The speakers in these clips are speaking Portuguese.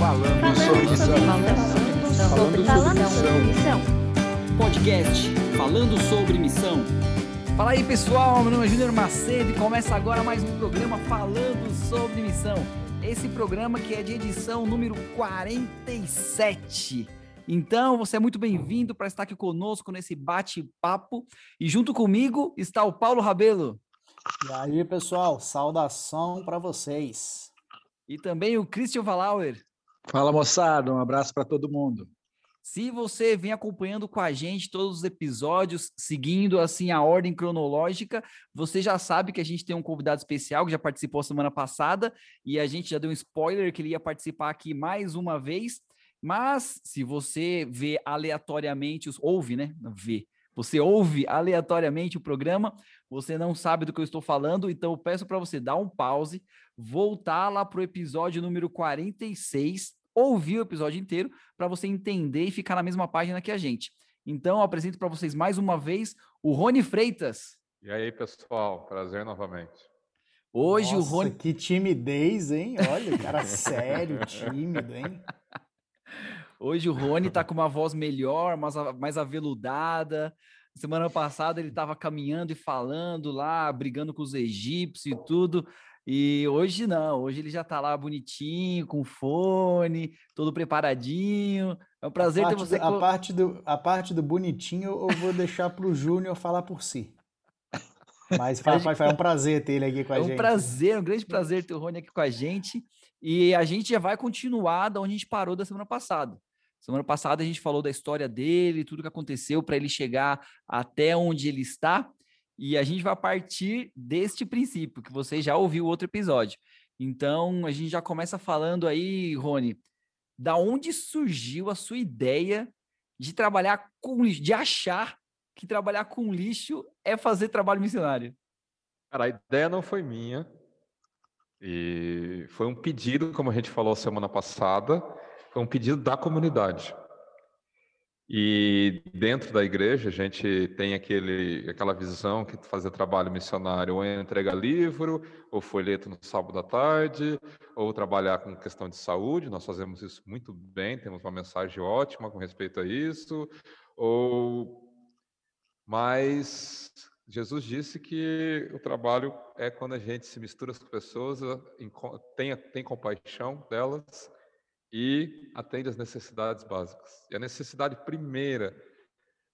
Falando sobre missão. Falando sobre missão. Podcast Falando sobre Missão. Fala aí pessoal, meu nome é Júnior Macedo e começa agora mais um programa Falando sobre Missão. Esse programa que é de edição número 47. Então, você é muito bem-vindo para estar aqui conosco nesse bate-papo. E junto comigo está o Paulo Rabelo. E aí, pessoal, saudação para vocês. E também o Christian Valauer. Fala moçada, um abraço para todo mundo. Se você vem acompanhando com a gente todos os episódios, seguindo assim a ordem cronológica, você já sabe que a gente tem um convidado especial que já participou semana passada e a gente já deu um spoiler que ele ia participar aqui mais uma vez. Mas se você vê aleatoriamente, ouve, né? Vê. Você ouve aleatoriamente o programa, você não sabe do que eu estou falando, então eu peço para você dar um pause, voltar lá para o episódio número 46 ouvir o episódio inteiro para você entender e ficar na mesma página que a gente. Então, eu apresento para vocês mais uma vez o Rony Freitas. E aí, pessoal, prazer novamente. Hoje Nossa, o Rony. Que timidez, hein? Olha, o cara sério, tímido, hein? Hoje o Rony tá com uma voz melhor, mais, mais aveludada. Semana passada ele estava caminhando e falando lá, brigando com os egípcios e tudo. E hoje não, hoje ele já tá lá bonitinho, com fone, todo preparadinho. É um prazer ter você. Do, a, parte do, a parte do bonitinho eu vou deixar para o Júnior falar por si. Mas foi, foi, foi um prazer ter ele aqui com a é gente. É um prazer, um grande prazer ter o Rony aqui com a gente. E a gente já vai continuar da onde a gente parou da semana passada. Semana passada a gente falou da história dele, tudo que aconteceu para ele chegar até onde ele está. E a gente vai partir deste princípio, que você já ouviu outro episódio. Então, a gente já começa falando aí, Rony, da onde surgiu a sua ideia de trabalhar com lixo, de achar que trabalhar com lixo é fazer trabalho missionário? Cara, a ideia não foi minha. E foi um pedido, como a gente falou semana passada, foi um pedido da comunidade. E dentro da igreja a gente tem aquele, aquela visão que fazer trabalho missionário ou é entregar livro, ou folheto no sábado à tarde, ou trabalhar com questão de saúde. Nós fazemos isso muito bem, temos uma mensagem ótima com respeito a isso. Ou mas Jesus disse que o trabalho é quando a gente se mistura com pessoas, tem, tem compaixão delas e atende às necessidades básicas. E a necessidade primeira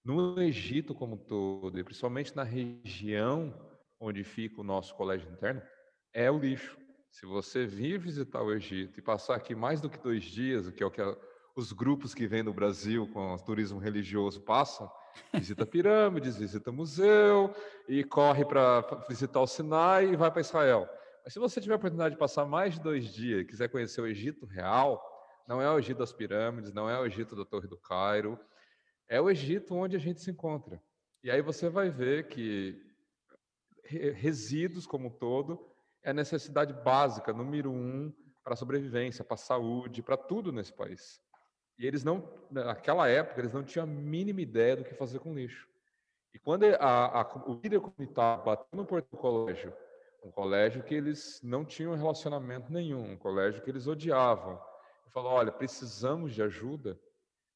no Egito como um todo, e principalmente na região onde fica o nosso colégio interno, é o lixo. Se você vir visitar o Egito e passar aqui mais do que dois dias, o que é o que os grupos que vêm do Brasil com o turismo religioso passam, visita pirâmides, visita museu e corre para visitar o Sinai e vai para Israel. Mas se você tiver a oportunidade de passar mais de dois dias e quiser conhecer o Egito real, não é o Egito das pirâmides, não é o Egito da Torre do Cairo, é o Egito onde a gente se encontra. E aí você vai ver que resíduos como um todo é a necessidade básica, número um, para a sobrevivência, para a saúde, para tudo nesse país. E eles não, naquela época, eles não tinham a mínima ideia do que fazer com lixo. E quando a, a, o líder comunitário bateu no portão do colégio, um colégio que eles não tinham relacionamento nenhum, um colégio que eles odiavam, e falou: olha, precisamos de ajuda.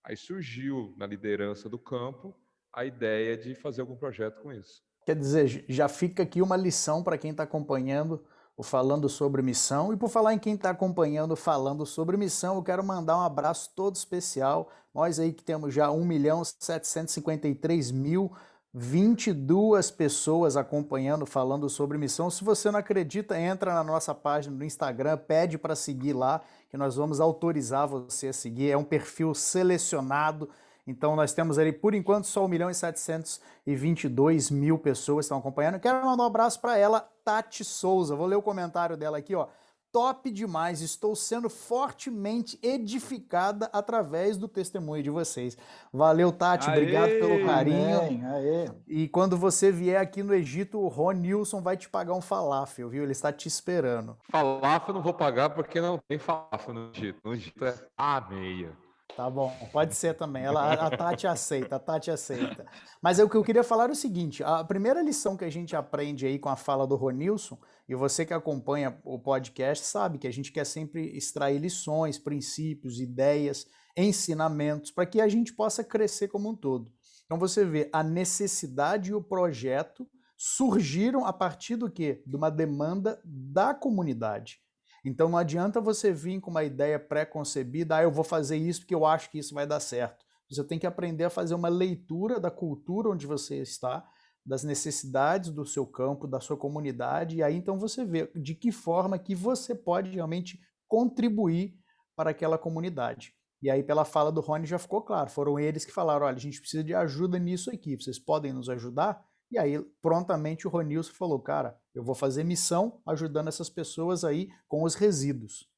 Aí surgiu na liderança do campo a ideia de fazer algum projeto com isso. Quer dizer, já fica aqui uma lição para quem está acompanhando o Falando sobre Missão. E por falar em quem está acompanhando Falando sobre Missão, eu quero mandar um abraço todo especial. Nós aí que temos já 1 milhão 753 mil 22 pessoas acompanhando, falando sobre missão. Se você não acredita, entra na nossa página do Instagram, pede para seguir lá, que nós vamos autorizar você a seguir. É um perfil selecionado. Então nós temos ali, por enquanto, só 1 milhão e 722 mil pessoas estão acompanhando. Quero mandar um abraço para ela, Tati Souza. Vou ler o comentário dela aqui, ó top demais. Estou sendo fortemente edificada através do testemunho de vocês. Valeu, Tati. Aê, obrigado pelo carinho. Amém, e quando você vier aqui no Egito, o Ron Nilson vai te pagar um falafel, viu? Ele está te esperando. Falafel não vou pagar porque não tem falafel no Egito. No Egito é a meia. Tá bom, pode ser também. Ela, a Tati aceita, a Tati aceita. Mas o que eu queria falar é o seguinte: a primeira lição que a gente aprende aí com a fala do Ronilson, e você que acompanha o podcast sabe que a gente quer sempre extrair lições, princípios, ideias, ensinamentos, para que a gente possa crescer como um todo. Então você vê a necessidade e o projeto surgiram a partir do quê? De uma demanda da comunidade. Então não adianta você vir com uma ideia pré-concebida, ah, eu vou fazer isso porque eu acho que isso vai dar certo. Você tem que aprender a fazer uma leitura da cultura onde você está, das necessidades do seu campo, da sua comunidade, e aí então você vê de que forma que você pode realmente contribuir para aquela comunidade. E aí, pela fala do Rony, já ficou claro. Foram eles que falaram: olha, a gente precisa de ajuda nisso aqui. Vocês podem nos ajudar? E aí, prontamente, o Ronilson falou: cara, eu vou fazer missão ajudando essas pessoas aí com os resíduos.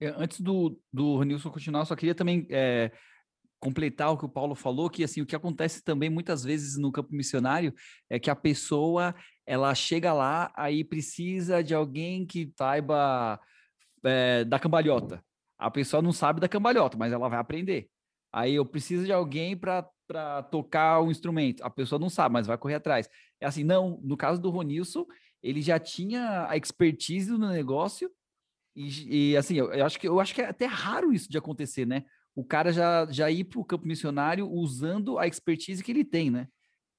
É, antes do, do Ronilson continuar, só queria também é, completar o que o Paulo falou, que assim, o que acontece também muitas vezes no campo missionário é que a pessoa ela chega lá, aí precisa de alguém que saiba é, da cambalhota. A pessoa não sabe da cambalhota, mas ela vai aprender. Aí eu preciso de alguém para tocar o instrumento. A pessoa não sabe, mas vai correr atrás. É assim, não, no caso do Ronilson, ele já tinha a expertise no negócio e, e assim, eu, eu, acho que eu acho que é até raro isso de acontecer, né? O cara já, já ir para o campo missionário usando a expertise que ele tem, né?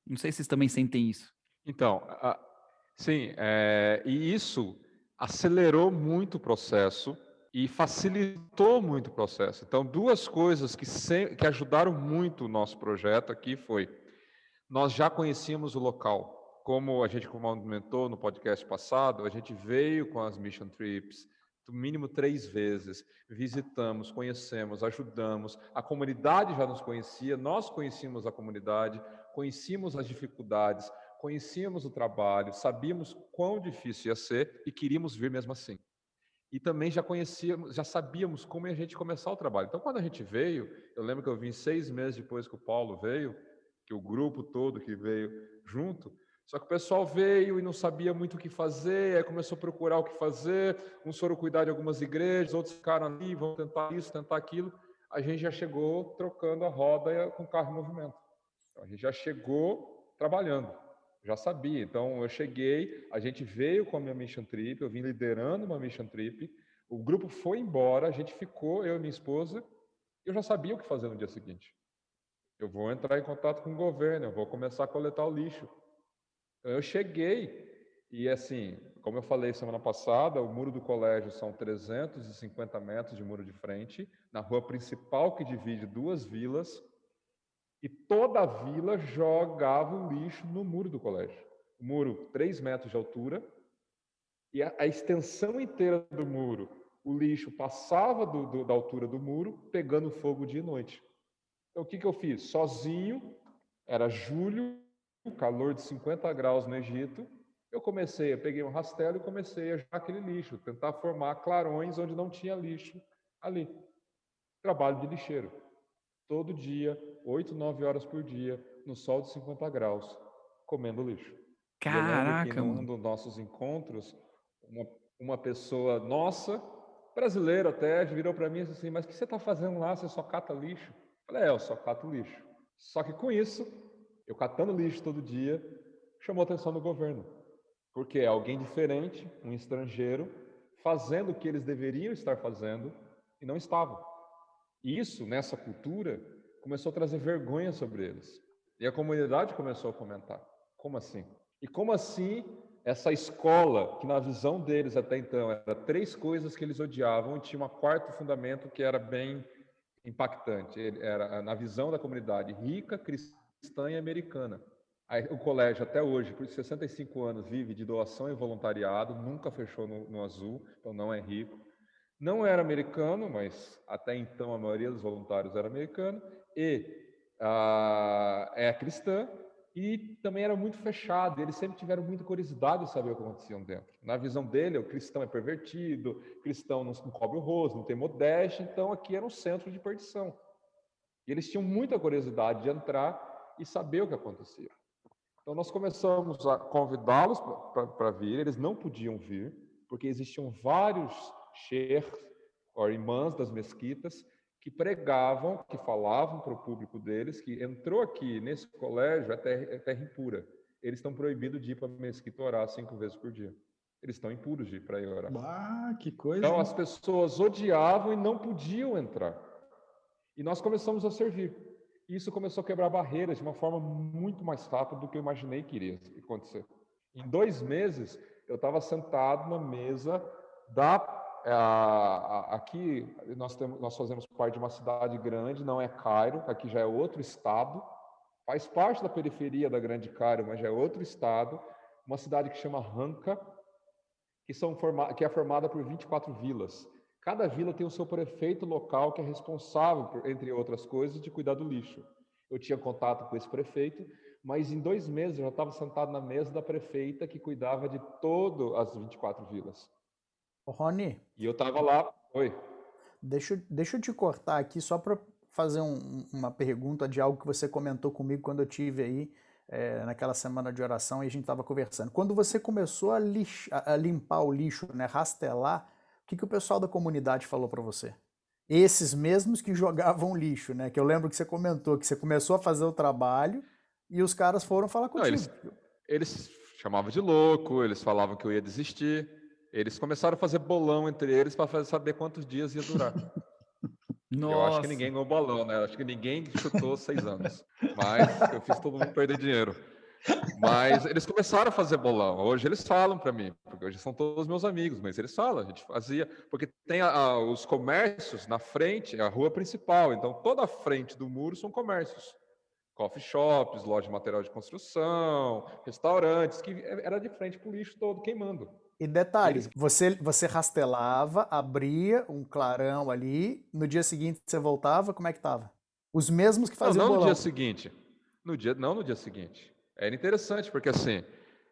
Não sei se vocês também sentem isso. Então, a, sim, é, e isso acelerou muito o processo e facilitou muito o processo. Então, duas coisas que, se, que ajudaram muito o nosso projeto aqui foi, nós já conhecíamos o local, como a gente comentou no podcast passado, a gente veio com as mission trips, no mínimo três vezes, visitamos, conhecemos, ajudamos, a comunidade já nos conhecia, nós conhecíamos a comunidade, conhecíamos as dificuldades, conhecíamos o trabalho, sabíamos quão difícil ia ser e queríamos vir mesmo assim. E também já conhecíamos, já sabíamos como a gente começar o trabalho. Então, quando a gente veio, eu lembro que eu vim seis meses depois que o Paulo veio, que o grupo todo que veio junto, só que o pessoal veio e não sabia muito o que fazer, aí começou a procurar o que fazer, uns foram cuidar de algumas igrejas, outros ficaram ali, vão tentar isso, tentar aquilo. A gente já chegou trocando a roda com o carro em movimento. Então, a gente já chegou trabalhando, já sabia. Então eu cheguei, a gente veio com a minha mission trip, eu vim liderando uma mission trip, o grupo foi embora, a gente ficou, eu e minha esposa, eu já sabia o que fazer no dia seguinte. Eu vou entrar em contato com o governo, eu vou começar a coletar o lixo. Eu cheguei e assim, como eu falei semana passada, o muro do colégio são 350 metros de muro de frente, na rua principal que divide duas vilas, e toda a vila jogava o lixo no muro do colégio. O muro, 3 metros de altura, e a, a extensão inteira do muro, o lixo passava do, do, da altura do muro, pegando fogo dia e noite. Então, o que, que eu fiz? Sozinho, era julho, calor de 50 graus no Egito, eu comecei, eu peguei um rastelo e comecei a jogar aquele lixo, tentar formar clarões onde não tinha lixo ali. Trabalho de lixeiro. Todo dia, 8, 9 horas por dia, no sol de 50 graus, comendo lixo. Caraca! num dos nossos encontros, uma, uma pessoa nossa, brasileira até, virou para mim e disse assim: Mas o que você está fazendo lá? Você só cata lixo? Eu falei: É, eu só cato lixo. Só que com isso, eu catando lixo todo dia, chamou a atenção do governo. Porque é alguém diferente, um estrangeiro, fazendo o que eles deveriam estar fazendo e não estavam. Isso, nessa cultura, começou a trazer vergonha sobre eles. E a comunidade começou a comentar: como assim? E como assim essa escola, que na visão deles até então era três coisas que eles odiavam, tinha um quarto fundamento que era bem impactante. Era na visão da comunidade rica, cristã e americana. O colégio, até hoje, por 65 anos, vive de doação e voluntariado, nunca fechou no, no azul, então não é rico. Não era americano, mas até então a maioria dos voluntários era americano, e ah, é cristã, e também era muito fechado. Eles sempre tiveram muita curiosidade de saber o que acontecia dentro. Na visão dele, o cristão é pervertido, cristão não, não cobre o rosto, não tem modéstia, então aqui era um centro de perdição. E eles tinham muita curiosidade de entrar e saber o que acontecia. Então, nós começamos a convidá-los para vir, eles não podiam vir, porque existiam vários sheikhs, ou irmãs das mesquitas, que pregavam, que falavam para o público deles que entrou aqui nesse colégio é terra, é terra impura. Eles estão proibidos de ir para a mesquita orar cinco vezes por dia. Eles estão impuros de ir para ir orar. Ah, que coisa. Então as pessoas odiavam e não podiam entrar. E nós começamos a servir. Isso começou a quebrar barreiras de uma forma muito mais rápida do que eu imaginei que iria acontecer. Em dois meses, eu estava sentado na mesa da aqui nós, temos, nós fazemos parte de uma cidade grande, não é Cairo, aqui já é outro estado, faz parte da periferia da Grande Cairo, mas já é outro estado, uma cidade que chama Ranca, que, são forma, que é formada por 24 vilas. Cada vila tem o seu prefeito local que é responsável, por, entre outras coisas, de cuidar do lixo. Eu tinha contato com esse prefeito, mas em dois meses eu já estava sentado na mesa da prefeita que cuidava de todas as 24 vilas. Rony. E eu estava lá. Oi. Deixa, deixa eu te cortar aqui só para fazer um, uma pergunta de algo que você comentou comigo quando eu tive aí é, naquela semana de oração e a gente estava conversando. Quando você começou a, lixo, a, limpar o lixo, né, rastelar, o que, que o pessoal da comunidade falou para você? Esses mesmos que jogavam lixo, né? Que eu lembro que você comentou que você começou a fazer o trabalho e os caras foram falar contigo. Não, eles, eles chamavam de louco, eles falavam que eu ia desistir. Eles começaram a fazer bolão entre eles para saber quantos dias ia durar. Nossa. Eu acho que ninguém ganhou bolão, né? Eu acho que ninguém chutou seis anos. Mas eu fiz todo mundo perder dinheiro. Mas eles começaram a fazer bolão. Hoje eles falam para mim, porque hoje são todos meus amigos, mas eles falam, a gente fazia, porque tem a, a, os comércios na frente, é a rua principal, então toda a frente do muro são comércios. Coffee shops, loja de material de construção, restaurantes, que era de frente para o lixo todo queimando. E detalhe, Eles... você, você rastelava, abria um clarão ali, no dia seguinte você voltava, como é que tava? Os mesmos que faziam não, não bolão. no dia seguinte. No dia, não no dia seguinte. Era interessante, porque assim,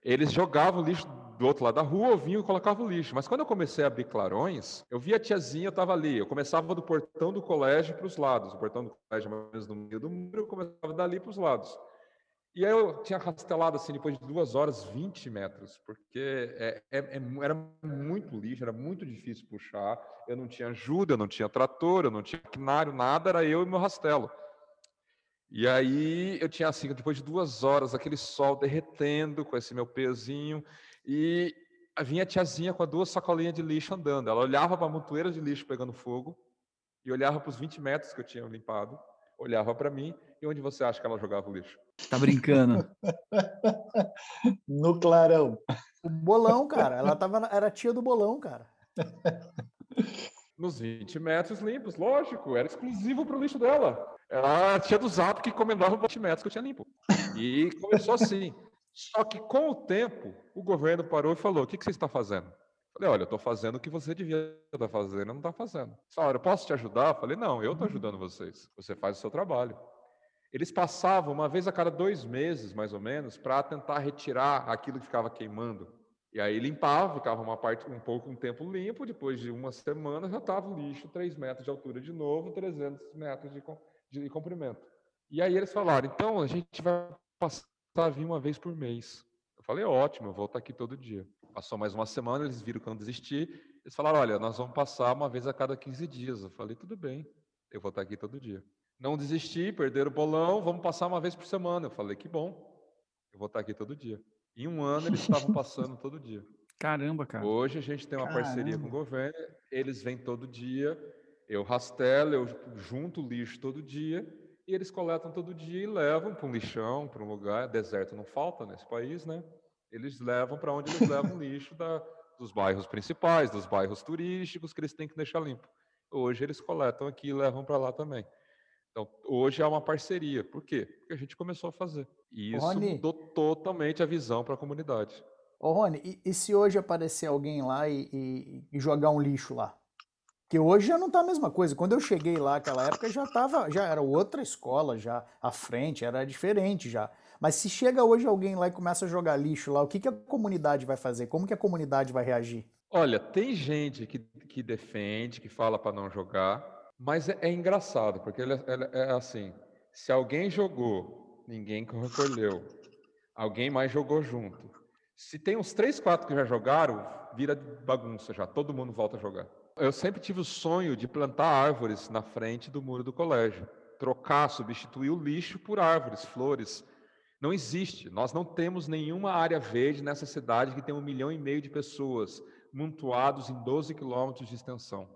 eles jogavam lixo do outro lado da rua, eu vinha e colocava o lixo. Mas quando eu comecei a abrir clarões, eu via a tiazinha, eu estava ali. Eu começava do portão do colégio para os lados. O portão do colégio, mais ou menos no meio do muro, eu começava dali para os lados. E aí eu tinha rastelado assim depois de duas horas 20 metros, porque é, é, é, era muito lixo, era muito difícil puxar. Eu não tinha ajuda, eu não tinha trator, eu não tinha maquinário, nada, era eu e meu rastelo. E aí eu tinha assim, depois de duas horas, aquele sol derretendo com esse meu pezinho, e vinha a tiazinha com as duas sacolinhas de lixo andando. Ela olhava para a montoeira de lixo pegando fogo e olhava para os 20 metros que eu tinha limpado, olhava para mim, e onde você acha que ela jogava o lixo? Tá brincando. no clarão. O bolão, cara. Ela tava, era tia do bolão, cara. Nos 20 metros limpos, lógico. Era exclusivo pro lixo dela. Era a tia do Zap que encomendava os 20 metros que eu tinha limpo. E começou assim. Só que com o tempo, o governo parou e falou: o que, que você está fazendo? Falei, olha, eu estou fazendo o que você devia estar fazendo, não está fazendo. Senhora, eu posso te ajudar? Falei, não, eu estou ajudando vocês. Você faz o seu trabalho. Eles passavam uma vez a cada dois meses, mais ou menos, para tentar retirar aquilo que ficava queimando. E aí limpava, ficava uma parte um pouco um tempo limpo, depois de uma semana já estava o lixo 3 metros de altura de novo, 300 metros de, de comprimento. E aí eles falaram, então a gente vai passar a vir uma vez por mês. Falei, ótimo, eu vou estar aqui todo dia. Passou mais uma semana, eles viram que eu não desisti, eles falaram, olha, nós vamos passar uma vez a cada 15 dias. Eu falei, tudo bem, eu vou estar aqui todo dia. Não desisti, perder o bolão, vamos passar uma vez por semana. Eu falei, que bom, eu vou estar aqui todo dia. Em um ano eles estavam passando todo dia. Caramba, cara. Hoje a gente tem uma Caramba. parceria com o governo, eles vêm todo dia, eu rastelo, eu junto o lixo todo dia, e eles coletam todo dia e levam para um lixão, para um lugar, deserto não falta nesse país, né? Eles levam para onde eles levam o lixo da, dos bairros principais, dos bairros turísticos que eles têm que deixar limpo. Hoje eles coletam aqui e levam para lá também. Então, hoje é uma parceria. Por quê? Porque a gente começou a fazer. E isso Rony, mudou totalmente a visão para a comunidade. Ô, Rony, e, e, se hoje aparecer alguém lá e, e, e, jogar um lixo lá? Que hoje já não está a mesma coisa. Quando eu cheguei lá naquela época já tava, já era outra escola já à frente, era diferente já. Mas se chega hoje alguém lá e começa a jogar lixo lá, o que, que a comunidade vai fazer? Como que a comunidade vai reagir? Olha, tem gente que, que defende, que fala para não jogar, mas é, é engraçado, porque ele, ele é assim: se alguém jogou, ninguém recolheu. Alguém mais jogou junto. Se tem uns três, quatro que já jogaram, vira bagunça já. Todo mundo volta a jogar. Eu sempre tive o sonho de plantar árvores na frente do muro do colégio. Trocar, substituir o lixo por árvores, flores. Não existe. Nós não temos nenhuma área verde nessa cidade que tem um milhão e meio de pessoas montuados em 12 quilômetros de extensão.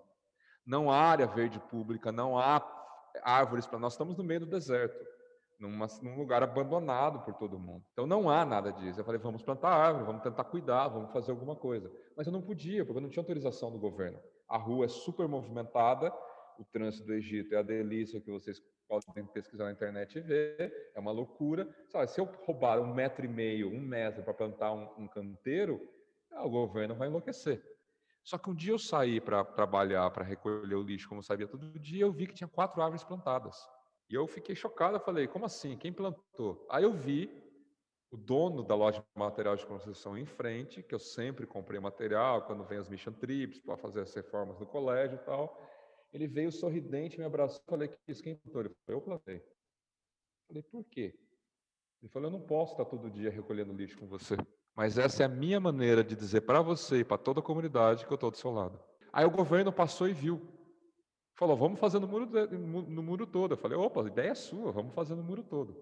Não há área verde pública, não há árvores para nós. Estamos no meio do deserto, numa, num lugar abandonado por todo mundo. Então não há nada disso. Eu falei, vamos plantar árvore, vamos tentar cuidar, vamos fazer alguma coisa. Mas eu não podia, porque eu não tinha autorização do governo. A rua é super movimentada, o trânsito do Egito é a delícia que vocês podem pesquisar na internet e ver, é uma loucura. Sabe, se eu roubar um metro e meio, um metro para plantar um, um canteiro, o governo vai enlouquecer. Só que um dia eu saí para trabalhar, para recolher o lixo, como sabia todo dia, eu vi que tinha quatro árvores plantadas. E eu fiquei chocado, eu falei, como assim? Quem plantou? Aí eu vi o dono da loja de material de construção em frente, que eu sempre comprei material, quando vem as mission trips, para fazer as reformas do colégio e tal. Ele veio sorridente, me abraçou, falei, que isso, quem plantou? Ele falou, eu plantei. Falei, por quê? Ele falou, eu não posso estar todo dia recolhendo lixo com você. Mas essa é a minha maneira de dizer para você e para toda a comunidade que eu estou do seu lado. Aí o governo passou e viu. Falou, vamos fazer no muro, no muro todo. Eu falei, opa, a ideia é sua, vamos fazer no muro todo.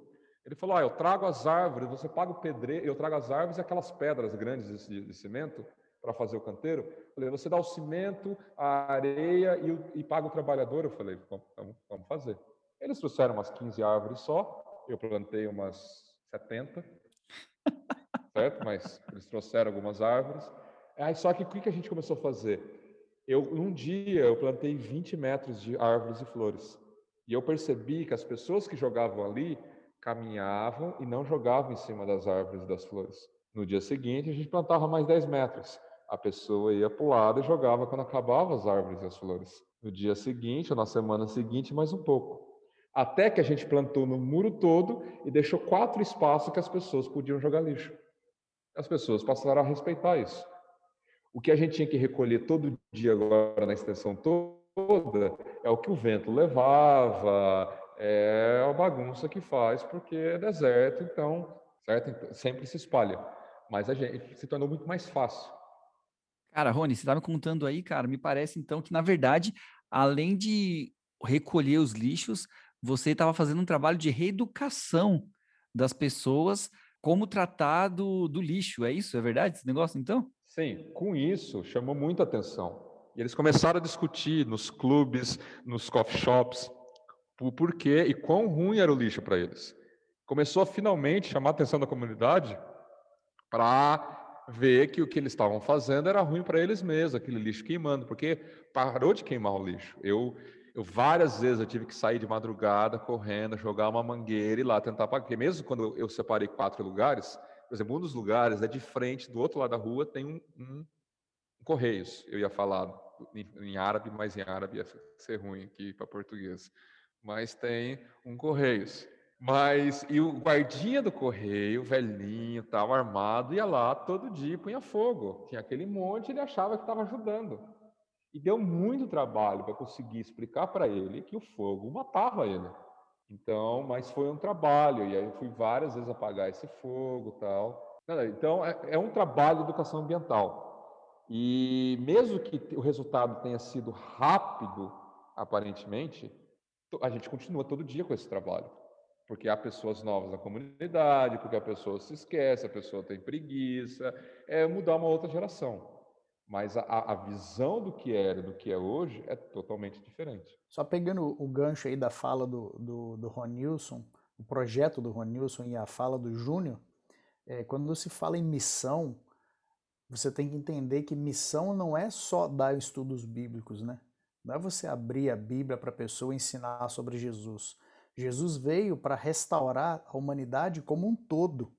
Ele falou, ah, eu trago as árvores, você paga o pedreiro, eu trago as árvores e aquelas pedras grandes de, de cimento para fazer o canteiro. Eu falei, você dá o cimento, a areia e, o, e paga o trabalhador. Eu falei, vamos, vamos fazer. Eles trouxeram umas 15 árvores só, eu plantei umas 70 certo? Mas eles trouxeram algumas árvores. Aí só que o que a gente começou a fazer? Eu, um dia eu plantei 20 metros de árvores e flores. E eu percebi que as pessoas que jogavam ali caminhavam e não jogavam em cima das árvores e das flores. No dia seguinte, a gente plantava mais 10 metros. A pessoa ia para o lado e jogava quando acabavam as árvores e as flores. No dia seguinte, ou na semana seguinte, mais um pouco. Até que a gente plantou no muro todo e deixou quatro espaços que as pessoas podiam jogar lixo. As pessoas passaram a respeitar isso. O que a gente tinha que recolher todo dia agora na extensão toda é o que o vento levava, é a bagunça que faz, porque é deserto, então, certo? Então, sempre se espalha. Mas a gente se tornou muito mais fácil. Cara, Rony, você estava me contando aí, cara, me parece então que, na verdade, além de recolher os lixos, você estava fazendo um trabalho de reeducação das pessoas como tratar do, do lixo. É isso? É verdade esse negócio, então? Sim, com isso chamou muita atenção. E eles começaram a discutir nos clubes, nos coffee shops, o porquê e quão ruim era o lixo para eles. Começou a finalmente chamar a atenção da comunidade para ver que o que eles estavam fazendo era ruim para eles mesmos, aquele lixo queimando, porque parou de queimar o lixo. Eu eu várias vezes eu tive que sair de madrugada correndo, jogar uma mangueira e lá tentar pagar. Porque mesmo quando eu separei quatro lugares, por exemplo, um dos lugares é de frente, do outro lado da rua tem um, um, um correios. Eu ia falar em, em, árabe, mas em árabe ia ser ruim aqui para português. Mas tem um correios. Mas e o guardinha do correio, velhinho, tal, armado, ia lá todo dia punha fogo. Tinha aquele monte, ele achava que estava ajudando. E deu muito trabalho para conseguir explicar para ele que o fogo matava ele. Então, mas foi um trabalho, e aí eu fui várias vezes apagar esse fogo tal. Então, é, é um trabalho de educação ambiental. E mesmo que o resultado tenha sido rápido, aparentemente, a gente continua todo dia com esse trabalho. Porque há pessoas novas na comunidade, porque a pessoa se esquece, a pessoa tem preguiça, é mudar uma outra geração. Mas a, a visão do que era do que é hoje é totalmente diferente. Só pegando o gancho aí da fala do, do, do Ronilson, o projeto do Ronilson e a fala do Júnior, é, quando se fala em missão, você tem que entender que missão não é só dar estudos bíblicos, né? Não é você abrir a Bíblia para a pessoa ensinar sobre Jesus. Jesus veio para restaurar a humanidade como um todo,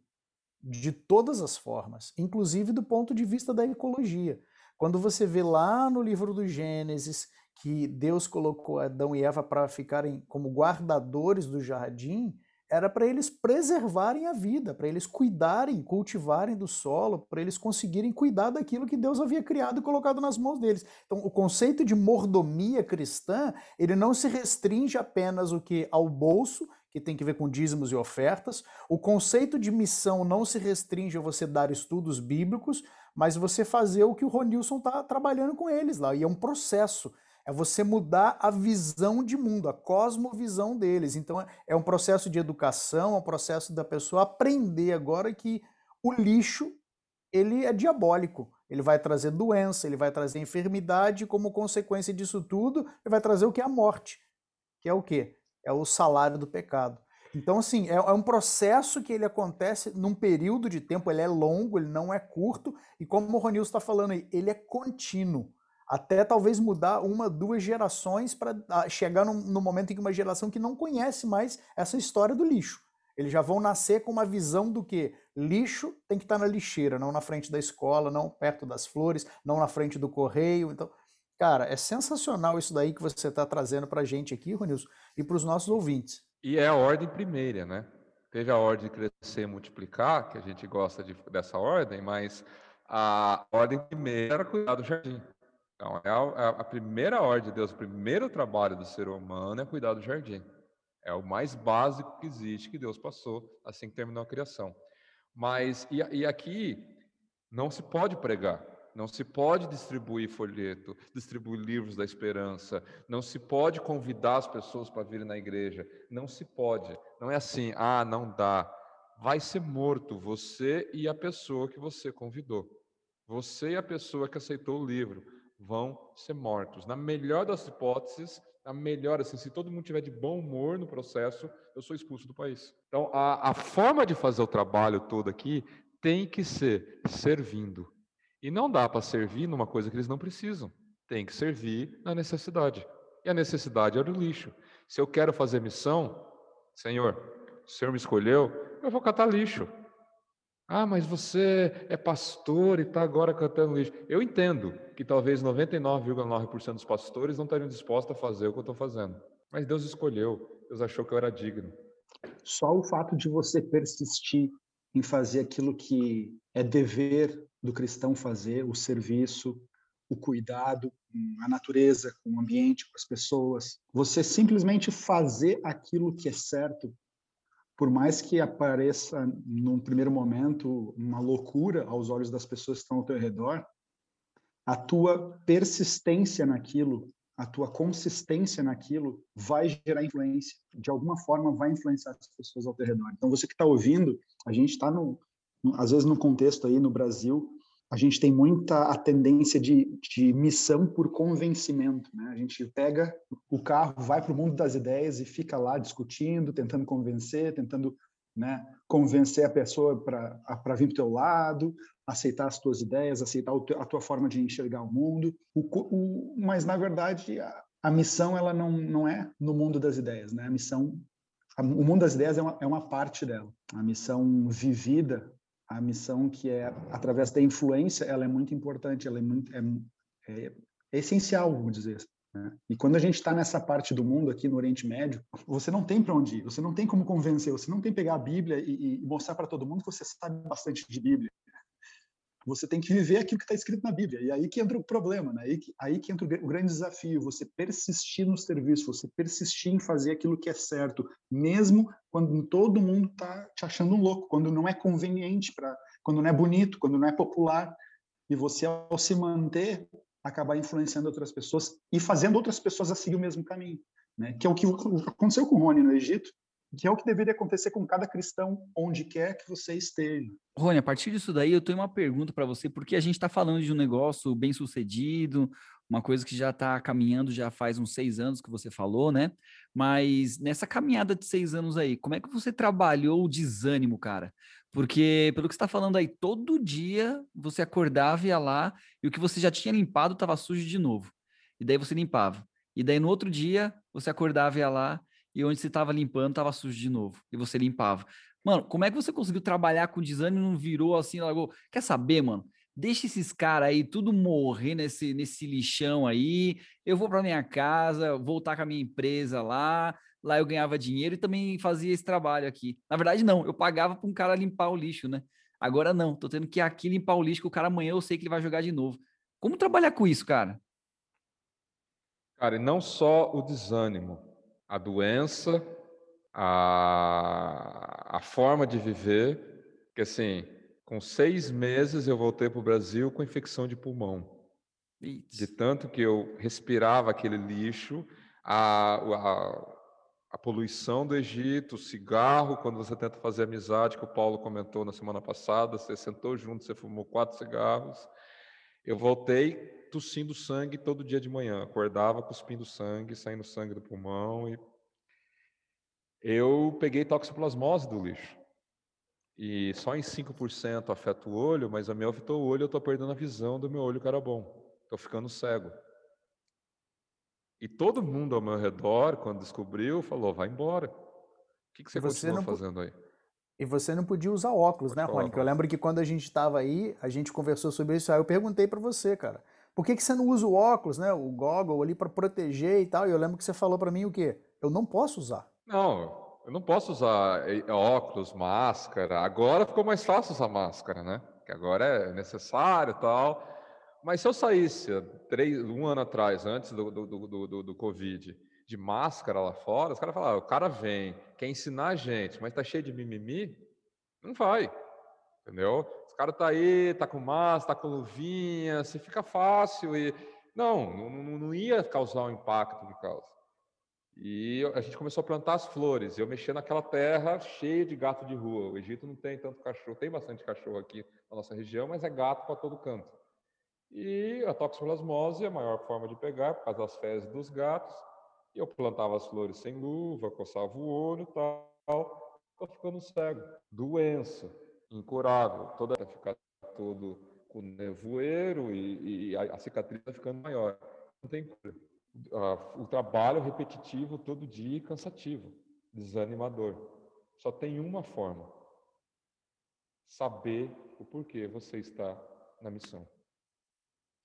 de todas as formas, inclusive do ponto de vista da ecologia. Quando você vê lá no livro do Gênesis que Deus colocou Adão e Eva para ficarem como guardadores do jardim, era para eles preservarem a vida, para eles cuidarem, cultivarem do solo, para eles conseguirem cuidar daquilo que Deus havia criado e colocado nas mãos deles. Então, o conceito de mordomia cristã, ele não se restringe apenas o que ao bolso, que tem que ver com dízimos e ofertas. O conceito de missão não se restringe a você dar estudos bíblicos, mas você fazer o que o Ronilson está trabalhando com eles lá. E é um processo. É você mudar a visão de mundo, a cosmovisão deles. Então é, é um processo de educação, é um processo da pessoa aprender agora que o lixo ele é diabólico. Ele vai trazer doença, ele vai trazer enfermidade, como consequência disso tudo, ele vai trazer o que a morte, que é o quê? É o salário do pecado. Então, assim, é, é, um processo que ele acontece num período de tempo, ele é longo, ele não é curto, e como o Ronilson está falando aí, ele é contínuo. Até talvez mudar uma, duas gerações para chegar no, no momento em que uma geração que não conhece mais essa história do lixo. Eles já vão nascer com uma visão do que lixo tem que estar tá na lixeira, não na frente da escola, não perto das flores, não na frente do correio. Então, cara, é sensacional isso daí que você está trazendo para a gente aqui, Ronilson, e para os nossos ouvintes. E é a ordem primeira, né? Teve a ordem de crescer e multiplicar, que a gente gosta de, dessa ordem, mas a ordem primeira era cuidar do jardim. Então, é a, é a, primeira ordem de Deus, o primeiro trabalho do ser humano é cuidar do jardim. É o mais básico que existe, que Deus passou assim que terminou a criação. Mas, e, e aqui, não se pode pregar. Não se pode distribuir folheto, distribuir livros da esperança, não se pode convidar as pessoas para virem na igreja, não se pode. Não é assim, ah, não dá. Vai ser morto você e a pessoa que você convidou. Você e a pessoa que aceitou o livro vão ser mortos. Na melhor das hipóteses, na melhor, assim, se todo mundo tiver de bom humor no processo, eu sou expulso do país. Então, a, a forma de fazer o trabalho todo aqui tem que ser servindo. E não dá para servir numa coisa que eles não precisam. Tem que servir na necessidade. E a necessidade é o lixo. Se eu quero fazer missão, Senhor, o Senhor me escolheu, eu vou catar lixo. Ah, mas você é pastor e está agora cantando lixo. Eu entendo que talvez 99,9% dos pastores não estariam dispostos a fazer o que eu estou fazendo. Mas Deus escolheu, Deus achou que eu era digno. Só o fato de você persistir em fazer aquilo que é dever do cristão fazer, o serviço, o cuidado com a natureza, com o ambiente, com as pessoas. Você simplesmente fazer aquilo que é certo, por mais que apareça num primeiro momento uma loucura aos olhos das pessoas que estão ao teu redor, a tua persistência naquilo, a tua consistência naquilo vai gerar influência. De alguma forma vai influenciar as pessoas ao teu redor. Então você que está ouvindo, a gente está no, às vezes no contexto aí no Brasil, a gente tem muita a tendência de, de missão por convencimento, né? A gente pega o carro, vai para o mundo das ideias e fica lá discutindo, tentando convencer, tentando né, convencer a pessoa para vir para o teu lado, aceitar as tuas ideias, aceitar a tua forma de enxergar o mundo. O, o, mas, na verdade, a, a, missão ela não, não é no mundo das ideias. Né? A missão, a, o mundo das ideias é uma, é uma parte dela. A missão vivida a missão que é através da influência, ela é muito importante, ela é muito é, é, é essencial, vamos dizer. Né? E quando a gente está nessa parte do mundo aqui no Oriente Médio, você não tem para onde ir, você não tem como convencer, você não tem que pegar a Bíblia e, e mostrar para todo mundo que você sabe bastante de Bíblia você tem que viver aquilo que está escrito na Bíblia. E aí que entra o problema, né? aí, que, aí que entra o grande desafio, você persistir no serviço, você persistir em fazer aquilo que é certo, mesmo quando todo mundo está te achando louco, quando não é conveniente, para, quando não é bonito, quando não é popular. E você, ao se manter, acabar influenciando outras pessoas e fazendo outras pessoas a seguir o mesmo caminho. Né? Que é o que aconteceu com o Rony no Egito, que é o que deveria acontecer com cada cristão, onde quer que você esteja. Rony, a partir disso daí, eu tenho uma pergunta para você, porque a gente está falando de um negócio bem sucedido, uma coisa que já está caminhando já faz uns seis anos que você falou, né? Mas nessa caminhada de seis anos aí, como é que você trabalhou o desânimo, cara? Porque, pelo que você está falando aí, todo dia você acordava, ia lá, e o que você já tinha limpado estava sujo de novo. E daí você limpava. E daí no outro dia, você acordava, ia lá, e onde você estava limpando estava sujo de novo e você limpava. Mano, como é que você conseguiu trabalhar com design e não virou assim, largou? Quer saber, mano? Deixa esses caras aí tudo morrer nesse, nesse lixão aí. Eu vou para minha casa, voltar com a minha empresa lá. Lá eu ganhava dinheiro e também fazia esse trabalho aqui. Na verdade, não, eu pagava para um cara limpar o lixo, né? Agora não, tô tendo que ir aqui limpar o lixo, que o cara amanhã eu sei que ele vai jogar de novo. Como trabalhar com isso, cara? Cara, e não só o desânimo, a doença, a, a forma de viver, que assim, Com seis meses eu voltei para o Brasil com infecção de pulmão. De tanto que eu respirava aquele lixo, a, a, a poluição do Egito, o cigarro, quando você tenta fazer amizade, que o Paulo comentou na semana passada, você sentou junto, você fumou quatro cigarros. Eu voltei tossindo sangue todo dia de manhã, acordava cuspindo sangue, saindo sangue do pulmão e eu peguei toxoplasmose do lixo. E só em 5% afeta o olho, mas a minha afetou o olho, eu estou perdendo a visão do meu olho que era bom. Estou ficando cego. E todo mundo ao meu redor, quando descobriu, falou: vai embora. O que, que você, você continua fazendo aí? E você não podia usar óculos, né, Rony? eu lembro que quando a gente estava aí, a gente conversou sobre isso, aí eu perguntei para você, cara, por que, que você não usa o óculos, né, o goggle ali para proteger e tal? E eu lembro que você falou para mim o quê? Eu não posso usar. Não, eu não posso usar eh, óculos, máscara. Agora ficou mais fácil usar máscara, né? Que agora é necessário e tal. Mas se eu saísse três, um ano atrás, antes do, do, do, do, do Covid, de máscara lá fora, os caras falaram, o cara vem, quer ensinar a gente, mas tá cheio de mimimi, não vai, entendeu? Os caras tá aí, tá com máscara, tá com luvinha, se fica fácil e... Não, não, não ia causar o impacto que causa. E a gente começou a plantar as flores. Eu mexia naquela terra cheia de gato de rua. O Egito não tem tanto cachorro, tem bastante cachorro aqui na nossa região, mas é gato para todo canto. E a toxoplasmose é a maior forma de pegar, por causa das fezes dos gatos. E eu plantava as flores sem luva, coçava o olho e tal. Estou ficando cego. Doença incurável. Toda vai ficar todo com nevoeiro e, e a, a cicatriz vai ficando maior. Não tem cura. Uh, o trabalho repetitivo todo dia e cansativo, desanimador. Só tem uma forma: saber o porquê você está na missão.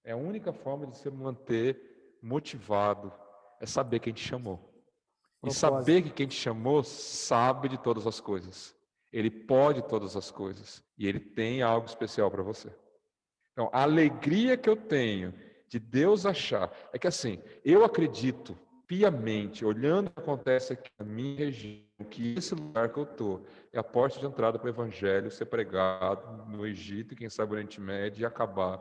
É a única forma de se manter motivado, é saber quem te chamou. E saber que quem te chamou sabe de todas as coisas. Ele pode todas as coisas. E ele tem algo especial para você. Então, a alegria que eu tenho de Deus achar é que assim, eu acredito piamente, olhando o que acontece aqui na minha região, que esse lugar que eu estou é a porta de entrada para o Evangelho ser pregado no Egito quem sabe no Oriente Médio e acabar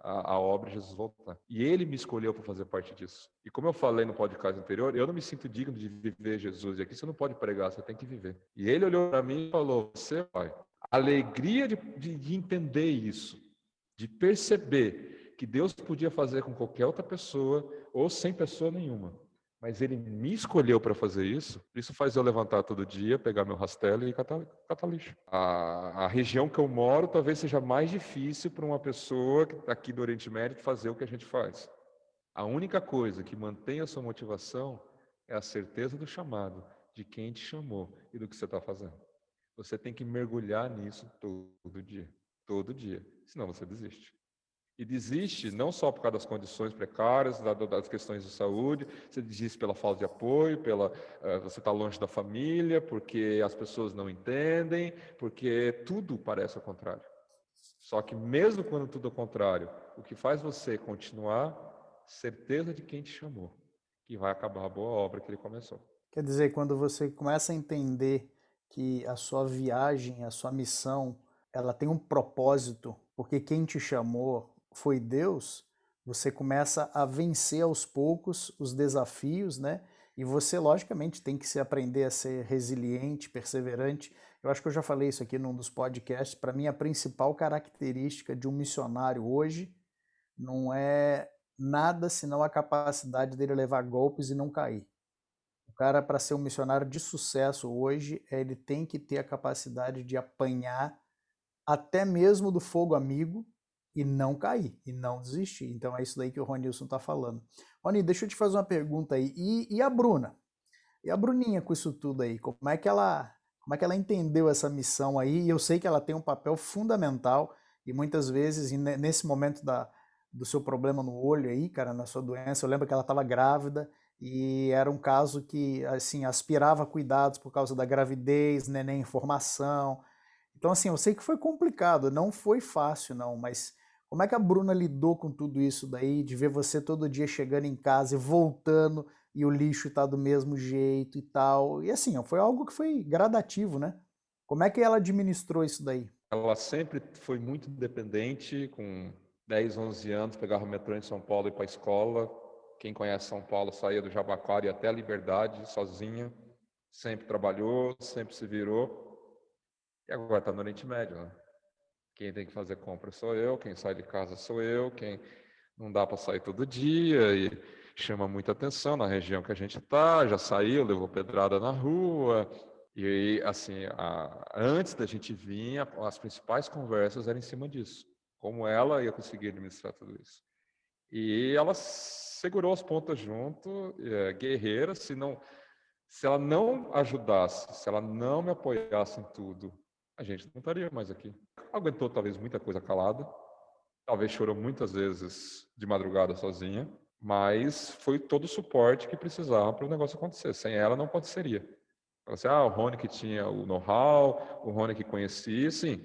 a, a obra de Jesus voltar. E ele me escolheu para fazer parte disso. E como eu falei no podcast anterior, eu não me sinto digno de viver Jesus. E aqui você não pode pregar, você tem que viver. E ele olhou para mim e falou: Você vai. Alegria de, de entender isso, de perceber que Deus podia fazer com qualquer outra pessoa ou sem pessoa nenhuma mas ele me escolheu para fazer isso. Isso faz eu levantar todo dia, pegar meu rastelo e catar, catar lixo. A, a, região que eu moro talvez seja mais difícil para uma pessoa aqui do Oriente Médio fazer o que a gente faz. A única coisa que mantém a sua motivação é a certeza do chamado, de quem te chamou e do que você está fazendo. Você tem que mergulhar nisso todo dia, todo dia, senão você desiste e desiste não só por causa das condições precárias, das questões de saúde, você desiste pela falta de apoio, pela uh, você está longe da família, porque as pessoas não entendem, porque tudo parece ao contrário. Só que mesmo quando tudo é ao contrário, o que faz você continuar, certeza de quem te chamou, que vai acabar a boa obra que ele começou. Quer dizer, quando você começa a entender que a sua viagem, a sua missão, ela tem um propósito, porque quem te chamou foi Deus, você começa a vencer aos poucos os desafios, né? E você, logicamente, tem que se aprender a ser resiliente, perseverante. Eu acho que eu já falei isso aqui num dos podcasts. Para mim, a principal característica de um missionário hoje não é nada senão a capacidade dele levar golpes e não cair. O cara, para ser um missionário de sucesso hoje, ele tem que ter a capacidade de apanhar até mesmo do fogo amigo, e não cair, e não desistir. Então é isso daí que o Ronilson está falando. Rony, deixa eu te fazer uma pergunta aí. E, e, a Bruna? E a Bruninha com isso tudo aí? Como é que ela, como é que ela entendeu essa missão aí? E eu sei que ela tem um papel fundamental e muitas vezes nesse momento da, do seu problema no olho aí, cara, na sua doença, eu lembro que ela estava grávida e era um caso que assim aspirava cuidados por causa da gravidez, neném em formação. Então assim, eu sei que foi complicado, não foi fácil não, mas como é que a Bruna lidou com tudo isso daí, de ver você todo dia chegando em casa e voltando e o lixo está do mesmo jeito e tal? E assim, foi algo que foi gradativo, né? Como é que ela administrou isso daí? ela sempre foi muito independente, com 10, 11 anos, pegava o metrô em São Paulo e para a escola. Quem conhece São Paulo saía do Jabaquara e até a Liberdade, sozinha. Sempre trabalhou, sempre se virou. E agora está no Oriente Médio, né? Quem tem que fazer compra sou eu, quem sai de casa sou eu, quem não dá para sair todo dia e chama muita atenção na região que a gente está, já saiu, levou pedrada na rua. E assim, a, antes da gente vir, as principais conversas eram em cima disso. Como ela ia conseguir administrar tudo isso. E ela segurou as pontas junto, é, guerreira, se não se ela não ajudasse, se ela não me apoiasse em tudo, a gente não estaria mais aqui. Aguentou talvez muita coisa calada, talvez chorou muitas vezes de madrugada sozinha, mas foi todo o suporte que precisava para o negócio acontecer. Sem ela não aconteceria. Assim, ah, o Rony que tinha o know-how, o Rony que conhecia, sim.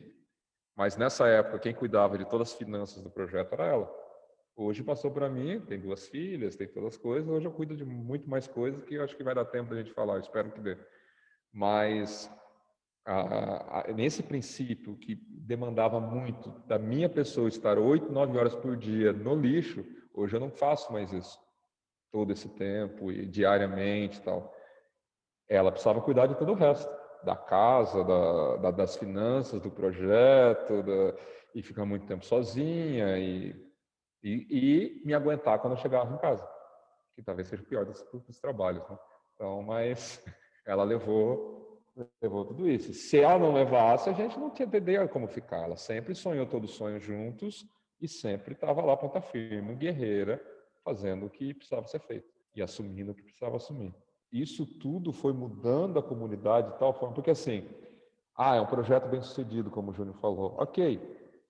Mas nessa época, quem cuidava de todas as finanças do projeto era ela. Hoje passou para mim, tem duas filhas, tem todas as coisas. Hoje eu cuido de muito mais coisas que eu acho que vai dar tempo da gente falar, espero que dê. Mas a, a, nesse princípio que demandava muito da minha pessoa estar oito, nove horas por dia no lixo, hoje eu não faço mais isso todo esse tempo e diariamente e tal. Ela precisava cuidar de todo o resto, da casa, da, da, das finanças, do projeto, da, e ficar muito tempo sozinha e, e, e, me aguentar quando eu chegava em casa, que talvez seja o pior dos, dos trabalhos. Né? Então, mas ela levou levou tudo isso. Se ela não levasse, a gente não tinha ideia como ficar. Ela sempre sonhou todo sonho juntos e sempre estava lá ponta firme, guerreira, fazendo o que precisava ser feito e assumindo o que precisava assumir. Isso tudo foi mudando a comunidade de tal forma, porque assim, ah, é um projeto bem sucedido, como o Júnior falou. Ok,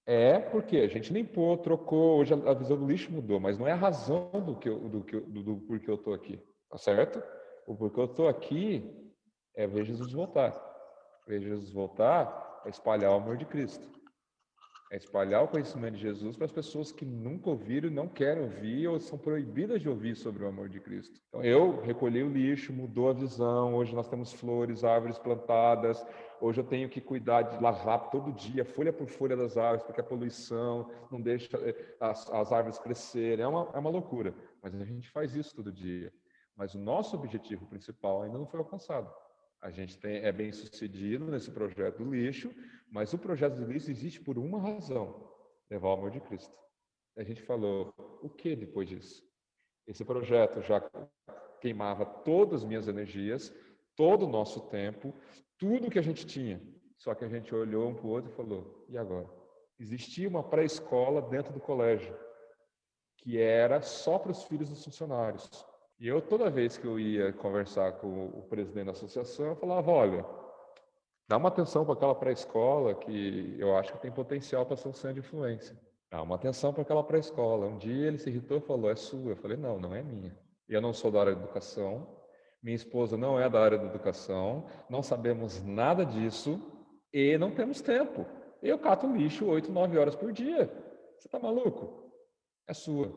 é porque a gente limpou, trocou, hoje a visão do lixo mudou, mas não é a razão do, que eu, do, do, do porquê eu estou aqui, tá certo? O porquê eu estou aqui é ver Jesus voltar. Ver Jesus voltar é espalhar o amor de Cristo. É espalhar o conhecimento de Jesus para as pessoas que nunca ouviram não querem ouvir ou são proibidas de ouvir sobre o amor de Cristo. Então, eu recolhi o lixo, mudou a visão. Hoje nós temos flores, árvores plantadas. Hoje eu tenho que cuidar de lavar todo dia, folha por folha das árvores, porque a poluição não deixa eh, as, as árvores crescerem. É uma, é uma loucura. Mas a gente faz isso todo dia. Mas o nosso objetivo principal ainda não foi alcançado. A gente tem, é bem sucedido nesse projeto do lixo, mas o projeto do lixo existe por uma razão: levar o amor de Cristo. A gente falou, o que depois disso? Esse projeto já queimava todas as minhas energias, todo o nosso tempo, tudo que a gente tinha. Só que a gente olhou um para o outro e falou: e agora? Existia uma pré-escola dentro do colégio, que era só para os filhos dos funcionários. E eu, toda vez que eu ia conversar com o presidente da associação, eu falava: olha, dá uma atenção para aquela pré-escola que eu acho que tem potencial para ser um centro de influência. Dá uma atenção para aquela pré-escola. Um dia ele se irritou e falou: é sua. Eu falei: não, não é minha. Eu não sou da área de educação, minha esposa não é da área de educação, não sabemos nada disso e não temos tempo. Eu cato lixo 8, 9 horas por dia. Você está maluco? É sua.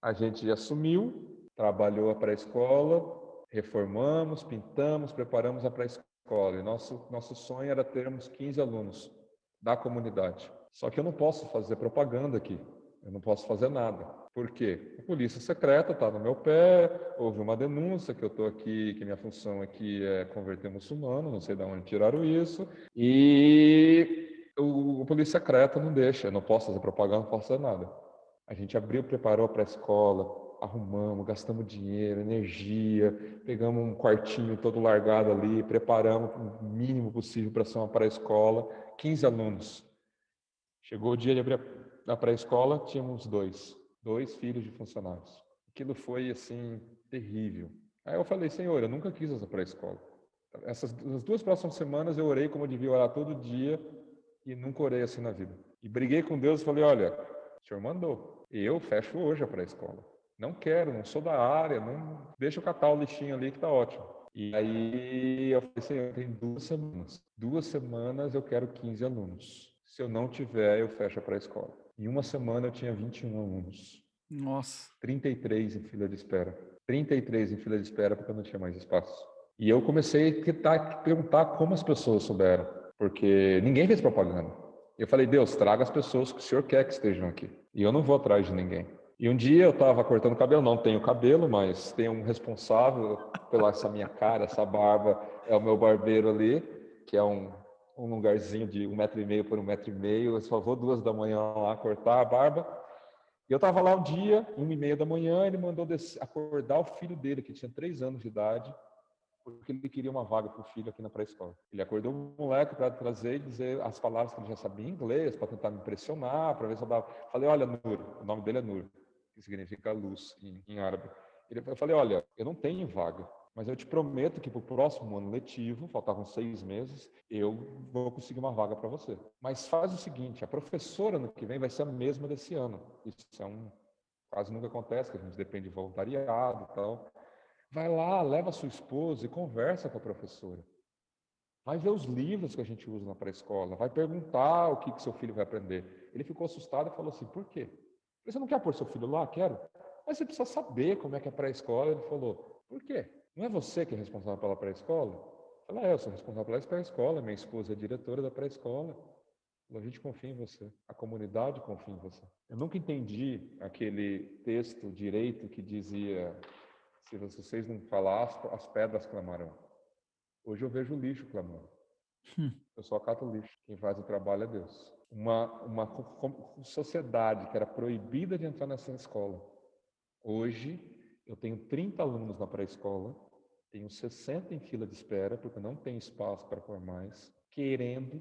A gente assumiu, trabalhou a pré-escola, reformamos, pintamos, preparamos a pré-escola. E nosso, nosso sonho era termos 15 alunos da comunidade. Só que eu não posso fazer propaganda aqui, eu não posso fazer nada. Por quê? A polícia secreta está no meu pé, houve uma denúncia que eu estou aqui, que minha função aqui é converter muçulmano, não sei de onde tiraram isso, e o, o polícia secreta não deixa, eu não posso fazer propaganda, não posso fazer nada. A gente abriu, preparou para a escola, arrumamos, gastamos dinheiro, energia, pegamos um quartinho todo largado ali, preparamos o mínimo possível para ser uma pré-escola, 15 alunos. Chegou o dia de abrir a pré-escola, tínhamos dois, dois filhos de funcionários. Aquilo foi, assim, terrível. Aí eu falei, Senhor, eu nunca quis essa pré-escola. Essas as duas próximas semanas eu orei como eu devia orar todo dia e nunca orei assim na vida. E briguei com Deus e falei, olha, o Senhor mandou. Eu fecho hoje a pré-escola. Não quero, não sou da área, não deixa eu catar o lixinho ali que tá ótimo. E aí eu falei assim, tem duas semanas. Duas semanas eu quero 15 alunos. Se eu não tiver, eu fecho para a escola. Em uma semana eu tinha 21 alunos. Nossa. 33 em fila de espera. 33 em fila de espera porque eu não tinha mais espaço. E eu comecei a perguntar como as pessoas souberam, porque ninguém fez propaganda. Eu falei, Deus, traga as pessoas que o Senhor quer que estejam aqui. E eu não vou atrás de ninguém. E um dia eu estava cortando cabelo, não tenho cabelo, mas tem um responsável pela essa minha cara, essa barba, é o meu barbeiro ali, que é um, um lugarzinho de um metro e meio por um metro e meio. Eu só vou duas da manhã lá cortar a barba. E eu estava lá um dia, uma e meia da manhã, ele mandou acordar o filho dele, que tinha três anos de idade, porque ele queria uma vaga para o filho aqui na pré-escola. Ele acordou o moleque para trazer e dizer as palavras que ele já sabia em inglês, para tentar me impressionar, para ver se eu dava. Falei, olha, Nur, o nome dele é Nur que significa luz em, em árabe. Ele, eu falei, olha, eu não tenho vaga, mas eu te prometo que para o próximo ano letivo, faltavam seis meses, eu vou conseguir uma vaga para você. Mas faz o seguinte, a professora no que vem vai ser a mesma desse ano. Isso é um quase nunca acontece, que a gente depende de voluntariado e tal. Vai lá, leva sua esposa e conversa com a professora. Vai ver os livros que a gente usa na pré-escola, vai perguntar o que, que seu filho vai aprender. Ele ficou assustado e falou assim: por quê? Você não quer pôr seu filho lá? Quero. Mas você precisa saber como é que é pré-escola. Ele falou, por quê? Não é você que é responsável pela pré-escola? Ela é, eu sou responsável pela pré-escola, minha esposa é diretora da pré-escola. A gente confia em você, a comunidade confia em você. Eu nunca entendi aquele texto direito que dizia: se vocês não falar, as pedras clamarão. Hoje eu vejo o lixo clamando. Hum. Eu só acato o lixo. Quem faz o trabalho é Deus uma, uma sociedade que era proibida de entrar nessa escola. Hoje, eu tenho 30 alunos na pré-escola, tenho 60 em fila de espera, porque não tem espaço para pôr mais, querendo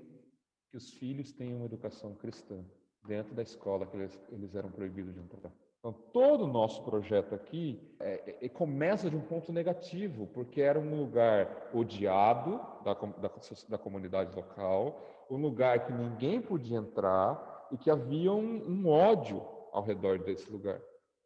que os filhos tenham uma educação cristã dentro da escola que eles, eles eram proibidos de entrar. Então, todo o nosso projeto aqui é, é, começa de um ponto negativo, porque era um lugar odiado da, da, da comunidade local, um lugar que ninguém podia entrar e que havia um, um ódio ao redor desse lugar.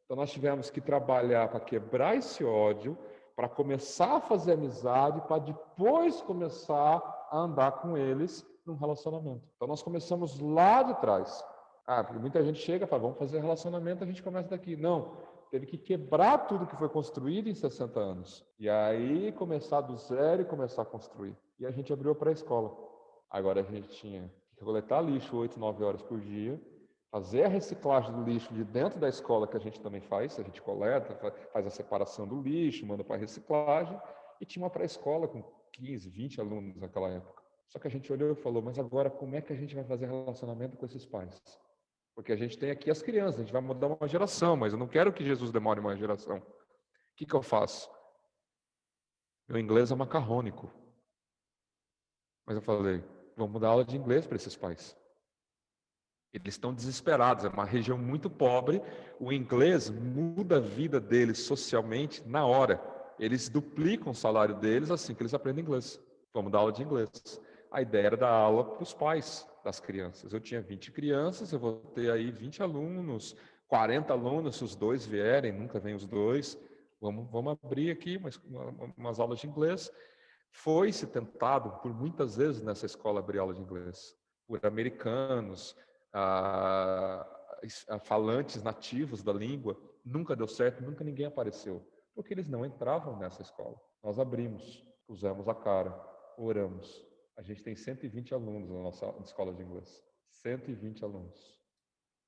Então nós tivemos que trabalhar para quebrar esse ódio, para começar a fazer amizade, para depois começar a andar com eles num relacionamento. Então nós começamos lá de trás. Ah, porque muita gente chega e fala, vamos fazer relacionamento, a gente começa daqui. Não, teve que quebrar tudo que foi construído em 60 anos. E aí começar do zero e começar a construir. E a gente abriu para a escola. Agora a gente tinha que coletar lixo 8, 9 horas por dia, fazer a reciclagem do lixo de dentro da escola, que a gente também faz, a gente coleta, faz a separação do lixo, manda para reciclagem, e tinha uma pré-escola com 15, 20 alunos naquela época. Só que a gente olhou e falou, mas agora como é que a gente vai fazer relacionamento com esses pais? Porque a gente tem aqui as crianças, a gente vai mudar uma geração, mas eu não quero que Jesus demore uma geração. O que, que eu faço? Meu inglês é macarrônico. Mas eu falei, vamos dar aula de inglês para esses pais. Eles estão desesperados, é uma região muito pobre, o inglês muda a vida deles socialmente na hora. Eles duplicam o salário deles assim que eles aprendem inglês. Vamos dar aula de inglês. A ideia era dar aula para os pais das crianças. Eu tinha 20 crianças, eu vou ter aí 20 alunos, 40 alunos, se os dois vierem, nunca vem os dois. Vamos, vamos abrir aqui umas, umas aulas de inglês. Foi-se tentado por muitas vezes nessa escola abrir aula de inglês, por americanos, a, a falantes nativos da língua, nunca deu certo, nunca ninguém apareceu, porque eles não entravam nessa escola. Nós abrimos, pusemos a cara, oramos. A gente tem 120 alunos na nossa escola de inglês. 120 alunos.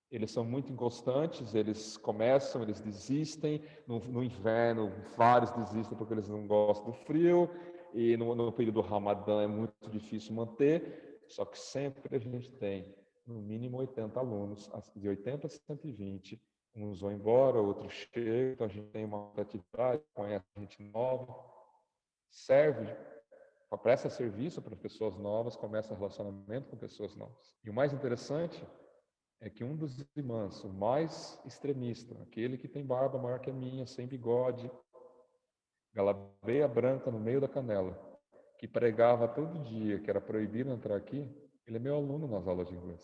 Eles são muito inconstantes, eles começam, eles desistem. No, no, inverno, vários desistem porque eles não gostam do frio e no, no período do Ramadã é muito difícil manter, só que sempre a gente tem no mínimo 80 alunos, de 80 a 120, uns vão embora, outros chegam, então a gente tem uma atividade, conhece gente nova, serve, presta serviço para pessoas novas, começa relacionamento com pessoas novas. E o mais interessante é que um dos irmãos, o mais extremista, aquele que tem barba maior que a minha, sem bigode, galabeia branca no meio da canela, que pregava todo dia que era proibido entrar aqui, ele é meu aluno nas aulas de inglês.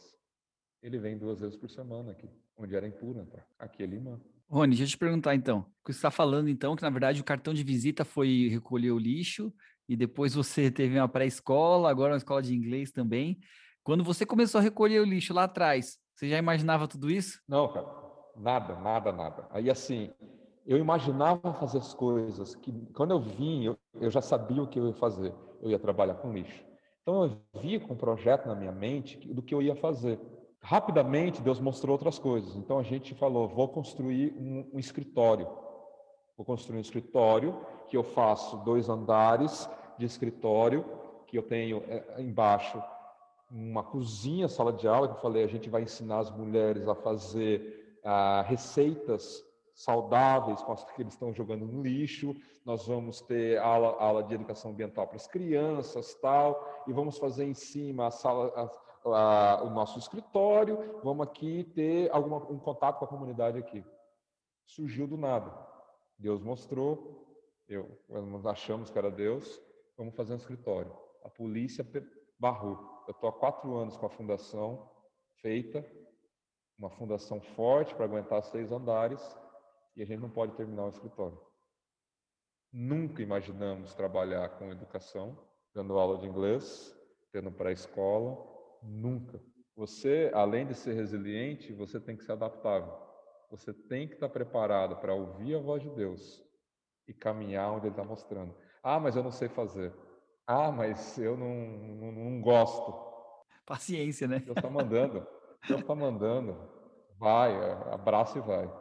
Ele vem duas vezes por semana aqui, onde era impuro entrar. Aqui ele manda. Rony, deixa eu te perguntar então. O que você está falando então, que na verdade o cartão de visita foi recolher o lixo e depois você teve uma pré-escola, agora uma escola de inglês também. Quando você começou a recolher o lixo lá atrás, você já imaginava tudo isso? Não, cara. Nada, nada, nada. Aí assim, eu imaginava fazer as coisas que, quando eu vim, eu, eu já sabia o que eu ia fazer. Eu ia trabalhar com lixo. Então eu via com um projeto na minha mente do que eu ia fazer. Rapidamente Deus mostrou outras coisas. Então a gente falou: vou construir um, um escritório. Vou construir um escritório que eu faço dois andares de escritório, que eu tenho é, embaixo uma cozinha, sala de aula, que eu falei, a gente vai ensinar as mulheres a fazer ah, receitas saudáveis com as que eles estão jogando no lixo. Nós vamos ter aula, aula de educação ambiental para as crianças, tal, e vamos fazer em cima a sala, a, a, o nosso escritório. Vamos aqui ter alguma, um contato com a comunidade aqui. Surgiu do nada. Deus mostrou, eu, nós achamos que era Deus, vamos fazer um escritório. A polícia barrou. Eu estou há quatro anos com a fundação feita, uma fundação forte para aguentar seis andares, e a gente não pode terminar o escritório. Nunca imaginamos trabalhar com educação, dando aula de inglês, tendo pré-escola, nunca. Você, além de ser resiliente, você tem que ser adaptável. Você tem que estar preparado para ouvir a voz de Deus e caminhar onde Ele está mostrando. Ah, mas eu não sei fazer. Ah, mas eu não, não, não gosto. Paciência, né? Deus está mandando. Deus está mandando. Vai, abraça e vai.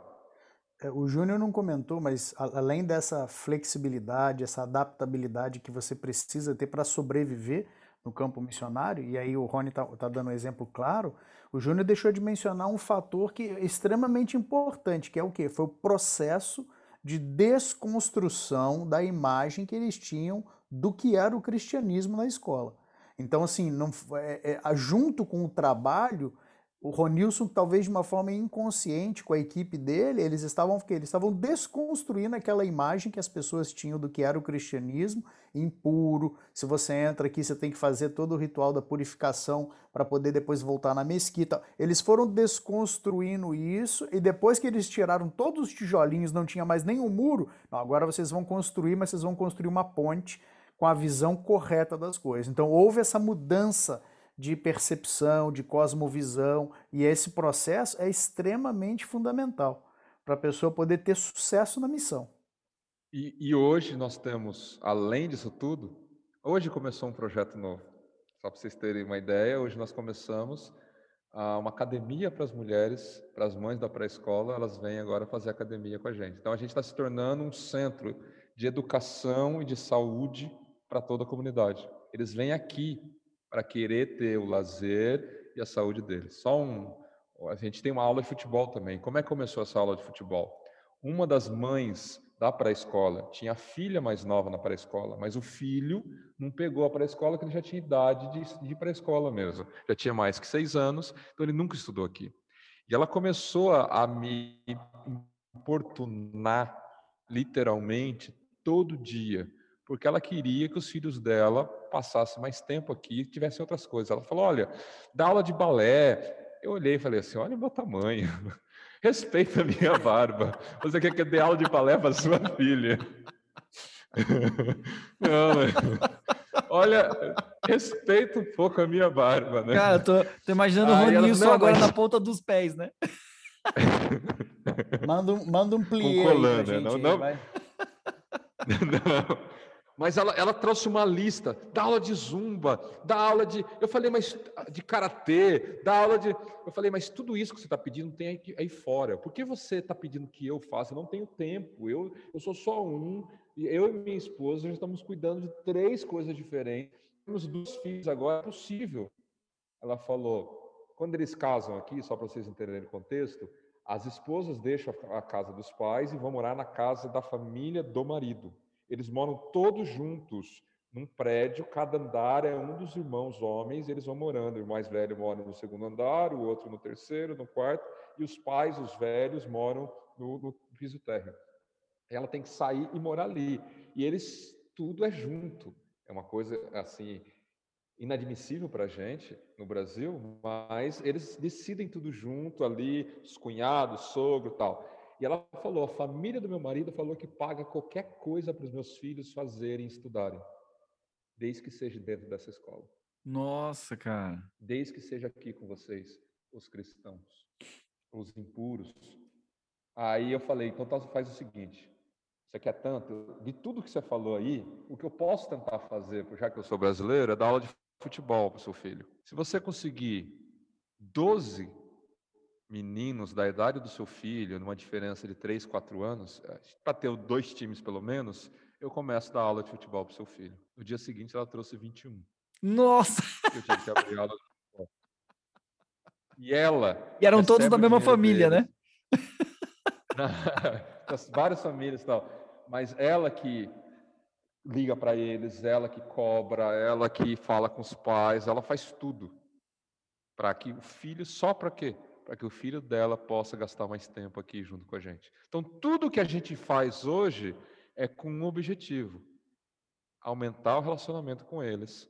É, o Júnior não comentou, mas além dessa flexibilidade, essa adaptabilidade que você precisa ter para sobreviver no campo missionário, e aí o Rony está tá dando um exemplo claro, o Júnior deixou de mencionar um fator que é extremamente importante, que é o quê? Foi o processo de desconstrução da imagem que eles tinham do que era o cristianismo na escola. Então, assim, não, é, é, junto com o trabalho, o Ronilson, talvez de uma forma inconsciente com a equipe dele, eles estavam eles estavam desconstruindo aquela imagem que as pessoas tinham do que era o cristianismo impuro. Se você entra aqui, você tem que fazer todo o ritual da purificação para poder depois voltar na mesquita. Eles foram desconstruindo isso e depois que eles tiraram todos os tijolinhos, não tinha mais nenhum muro, não, agora vocês vão construir, mas vocês vão construir uma ponte com a visão correta das coisas. Então houve essa mudança de percepção, de cosmovisão, e esse processo é extremamente fundamental para a pessoa poder ter sucesso na missão. E, e, hoje nós temos, além disso tudo, hoje começou um projeto novo. Só para vocês terem uma ideia, hoje nós começamos ah, uma academia para as mulheres, para as mães da pré-escola, elas vêm agora fazer academia com a gente. Então a gente está se tornando um centro de educação e de saúde para toda a comunidade. Eles vêm aqui para querer ter o lazer e a saúde deles. Só um, a gente tem uma aula de futebol também. Como é que começou essa aula de futebol? Uma das mães da pré-escola tinha a filha mais nova na pré-escola, mas o filho não pegou a pré-escola porque ele já tinha idade de, de pré-escola mesmo. Já tinha mais que seis anos, então ele nunca estudou aqui. E ela começou a, a me importunar, literalmente, todo dia porque ela queria que os filhos dela passassem mais tempo aqui e tivessem outras coisas. Ela falou: olha, dá aula de balé. Eu olhei e falei assim: olha o meu tamanho, respeita a minha barba. Você quer que eu dê aula de balé para sua filha? Não, olha, respeita um pouco a minha barba, né? Cara, eu tô, tô imaginando Aí o Ronilson agora mas... na ponta dos pés, né? manda, um, manda um plié Com né? Não, não... não. Mas ela, ela trouxe uma lista, dá aula de zumba, dá aula de. Eu falei, mas de karatê, dá aula de. Eu falei, mas tudo isso que você está pedindo tem aí, aí fora. Por que você está pedindo que eu faça? Eu não tenho tempo. Eu, eu sou só um. Eu e minha esposa já estamos cuidando de três coisas diferentes. Temos dois filhos agora, é possível. Ela falou, quando eles casam aqui, só para vocês entenderem o contexto, as esposas deixam a casa dos pais e vão morar na casa da família do marido. Eles moram todos juntos num prédio, cada andar é um dos irmãos homens, eles vão morando. O mais velho mora no segundo andar, o outro no terceiro, no quarto, e os pais, os velhos, moram no, no piso térreo. Ela tem que sair e morar ali. E eles, tudo é junto. É uma coisa assim inadmissível para a gente no Brasil, mas eles decidem tudo junto ali, os cunhados, sogro, tal. E ela falou: a família do meu marido falou que paga qualquer coisa para os meus filhos fazerem, estudarem, desde que seja dentro dessa escola. Nossa, cara. Desde que seja aqui com vocês, os cristãos, os impuros. Aí eu falei: então tá, faz o seguinte. Você quer tanto? De tudo que você falou aí, o que eu posso tentar fazer, já que eu sou brasileiro, é dar aula de futebol para o seu filho. Se você conseguir 12 meninos da idade do seu filho, numa diferença de 3, 4 anos, eh, para ter dois times pelo menos, eu começo a dar aula de futebol para o seu filho. No dia seguinte, ela trouxe 21. Nossa! Eu tive que abrir aula de futebol. E ela. E eram todos da mesma família, né? Das várias famílias e tal. Mas ela que liga para eles, ela que cobra, ela que fala com os pais, ela faz tudo para que o filho, só para quê? Para que o filho dela possa gastar mais tempo aqui junto com a gente. Então, tudo que a gente faz hoje é com um objetivo: aumentar o relacionamento com eles,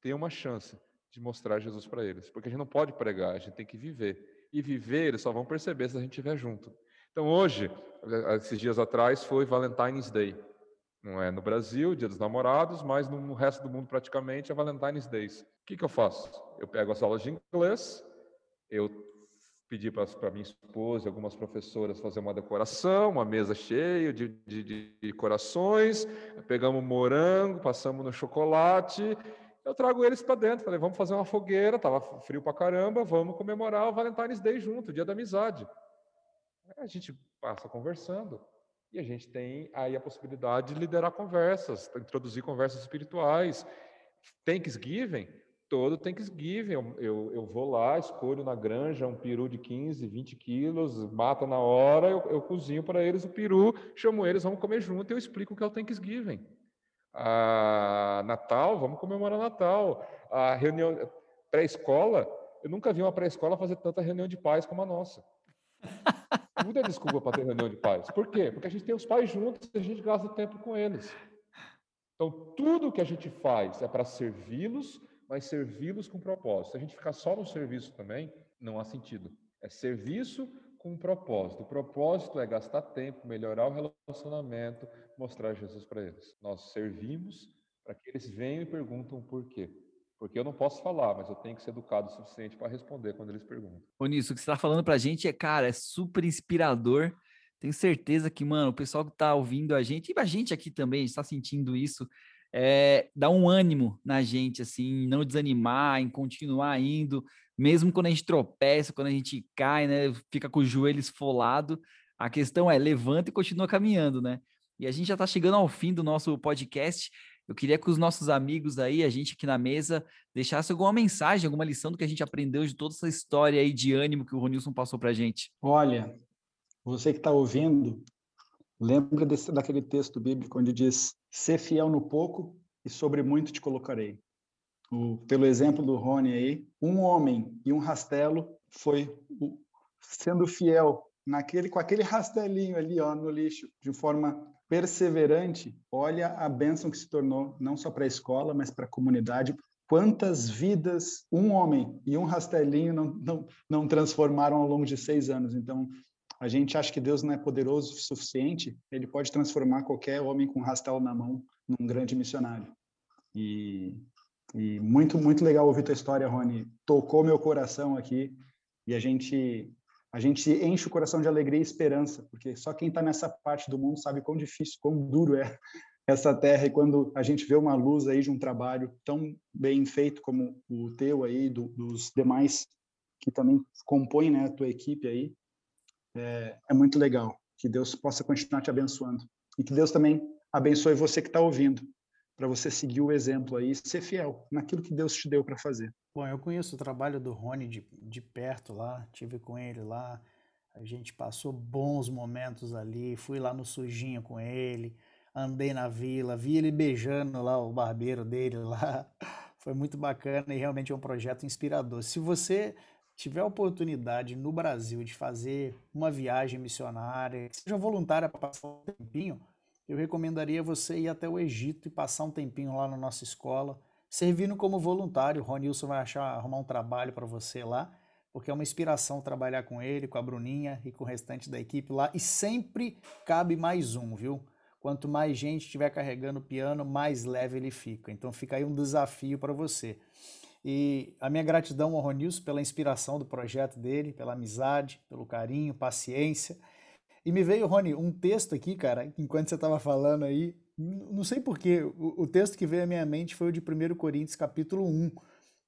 ter uma chance de mostrar Jesus para eles. Porque a gente não pode pregar, a gente tem que viver. E viver, eles só vão perceber se a gente estiver junto. Então, hoje, esses dias atrás, foi Valentine's Day. Não é no Brasil, Dia dos Namorados, mas no resto do mundo praticamente é Valentine's Day. O que, que eu faço? Eu pego as aulas de inglês, eu pedi para minha esposa e algumas professoras fazer uma decoração, uma mesa cheia de, de, de corações, pegamos morango, passamos no chocolate, eu trago eles para dentro, falei, vamos fazer uma fogueira, estava frio para caramba, vamos comemorar o Valentine's Day junto, o dia da amizade. A gente passa conversando e a gente tem aí a possibilidade de liderar conversas, introduzir conversas espirituais. Thanksgiving, todo Thanksgiving, eu, eu, eu vou lá, escolho na granja um peru de 15, 20 quilos, mata na hora, eu, eu cozinho para eles o peru, chamo eles, vamos comer junto e eu explico o que é o Thanksgiving. Ah, Natal, vamos comemorar Natal. A reunião pré-escola, eu nunca vi uma pré-escola fazer tanta reunião de pais como a nossa. Tudo é desculpa para ter reunião de pais. Por quê? Porque a gente tem os pais juntos e a gente gasta tempo com eles. Então, tudo que a gente faz é para servi-los, mas servi-los com propósito. Se a gente ficar só no serviço também, não há sentido. É serviço com propósito. O propósito é gastar tempo, melhorar o relacionamento, mostrar Jesus para eles. Nós servimos para que eles venham e perguntam por quê. Porque eu não posso falar, mas eu tenho que ser educado o suficiente para responder quando eles perguntam. Ô, Nisso, o que você está falando para a gente é, cara, é super inspirador. Tenho certeza que, mano, o pessoal que está ouvindo a gente, e a gente aqui também está sentindo isso, é, dá um ânimo na gente, assim, não desanimar, em continuar indo, mesmo quando a gente tropeça, quando a gente cai, né, fica com o joelho esfolado, a questão é levanta e continua caminhando, né? E a gente já está chegando ao fim do nosso podcast. Eu queria que os nossos amigos aí, a gente aqui na mesa, deixasse alguma mensagem, alguma lição do que a gente aprendeu de toda essa história aí de ânimo que o Ronilson passou para a gente. Olha, você que está ouvindo, lembra desse, daquele texto bíblico onde diz: "Ser fiel no pouco e sobre muito te colocarei". O, pelo exemplo do Rony aí, um homem e um rastelo foi sendo fiel naquele com aquele rastelinho ali ó no lixo de forma perseverante olha a bênção que se tornou não só para a escola mas para a comunidade quantas vidas um homem e um rastelinho não, não, não transformaram ao longo de seis anos então a gente acha que Deus não é poderoso o suficiente ele pode transformar qualquer homem com um na mão num grande missionário e e muito, muito legal ouvir tua história, Rony. Tocou meu coração aqui e a gente a gente enche o coração de alegria e esperança, porque só quem está nessa parte do mundo sabe quão difícil, quão duro é essa terra e quando a gente vê uma luz aí de um trabalho tão bem feito como o teu aí, do, dos demais que também compõem né, a tua equipe aí, é, é muito legal. Que Deus possa continuar te abençoando e que Deus também abençoe você que está ouvindo para você seguir o exemplo aí e ser fiel naquilo que Deus te deu para fazer. Bom, eu conheço o trabalho do Rony de, de perto lá, tive com ele lá, a gente passou bons momentos ali, fui lá no sujinho com ele, andei na vila, vi ele beijando lá o barbeiro dele lá, foi muito bacana e realmente é um projeto inspirador. Se você tiver a oportunidade no Brasil de fazer uma viagem missionária, seja voluntária para passar um tempinho, eu recomendaria você ir até o Egito e passar um tempinho lá na nossa escola, servindo como voluntário. O Ronilson vai achar, arrumar um trabalho para você lá, porque é uma inspiração trabalhar com ele, com a Bruninha e com o restante da equipe lá. E sempre cabe mais um, viu? Quanto mais gente estiver carregando o piano, mais leve ele fica. Então fica aí um desafio para você. E a minha gratidão ao Ronilson pela inspiração do projeto dele, pela amizade, pelo carinho, paciência e me veio, Rony, um texto aqui, cara, enquanto você estava falando aí, Não sei porquê, o, o texto que veio à minha mente foi o de 1 Coríntios, capítulo 1,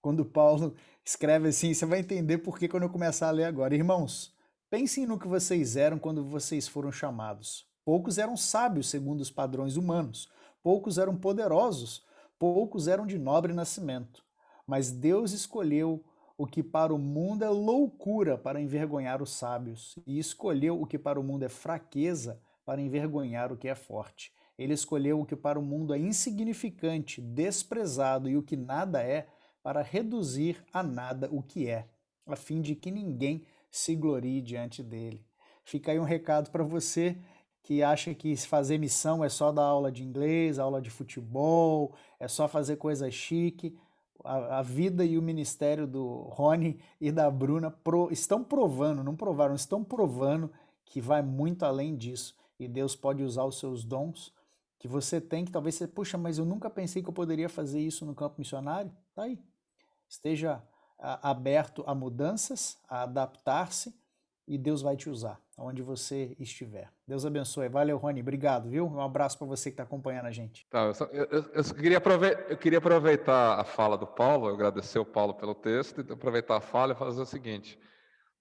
quando Paulo escreve assim, você vai entender por que quando eu começar a ler agora. Irmãos, pensem no que vocês eram quando vocês foram chamados. Poucos eram sábios segundo os padrões humanos, poucos eram poderosos, poucos eram de nobre nascimento. Mas Deus escolheu o que para o mundo é loucura para envergonhar os sábios, e escolheu o que para o mundo é fraqueza para envergonhar o que é forte. Ele escolheu o que para o mundo é insignificante, desprezado e o que nada é, para reduzir a nada o que é, a fim de que ninguém se glorie diante dele. Fica aí um recado para você que acha que fazer missão é só dar aula de inglês, aula de futebol, é só fazer coisa chique. A, a vida e o ministério do Rony e da Bruna pro, estão provando, não provaram, estão provando que vai muito além disso. E Deus pode usar os seus dons que você tem, que talvez você, puxa, mas eu nunca pensei que eu poderia fazer isso no campo missionário. Tá aí. Esteja a, aberto a mudanças, a adaptar-se e Deus vai te usar onde você estiver. Deus abençoe. Valeu, Rony. Obrigado, viu? Um abraço para você que está acompanhando a gente. Tá, eu, só, eu, eu, queria eu, queria aproveitar a fala do Paulo, agradecer o Paulo pelo texto, e aproveitar a fala e fazer o seguinte.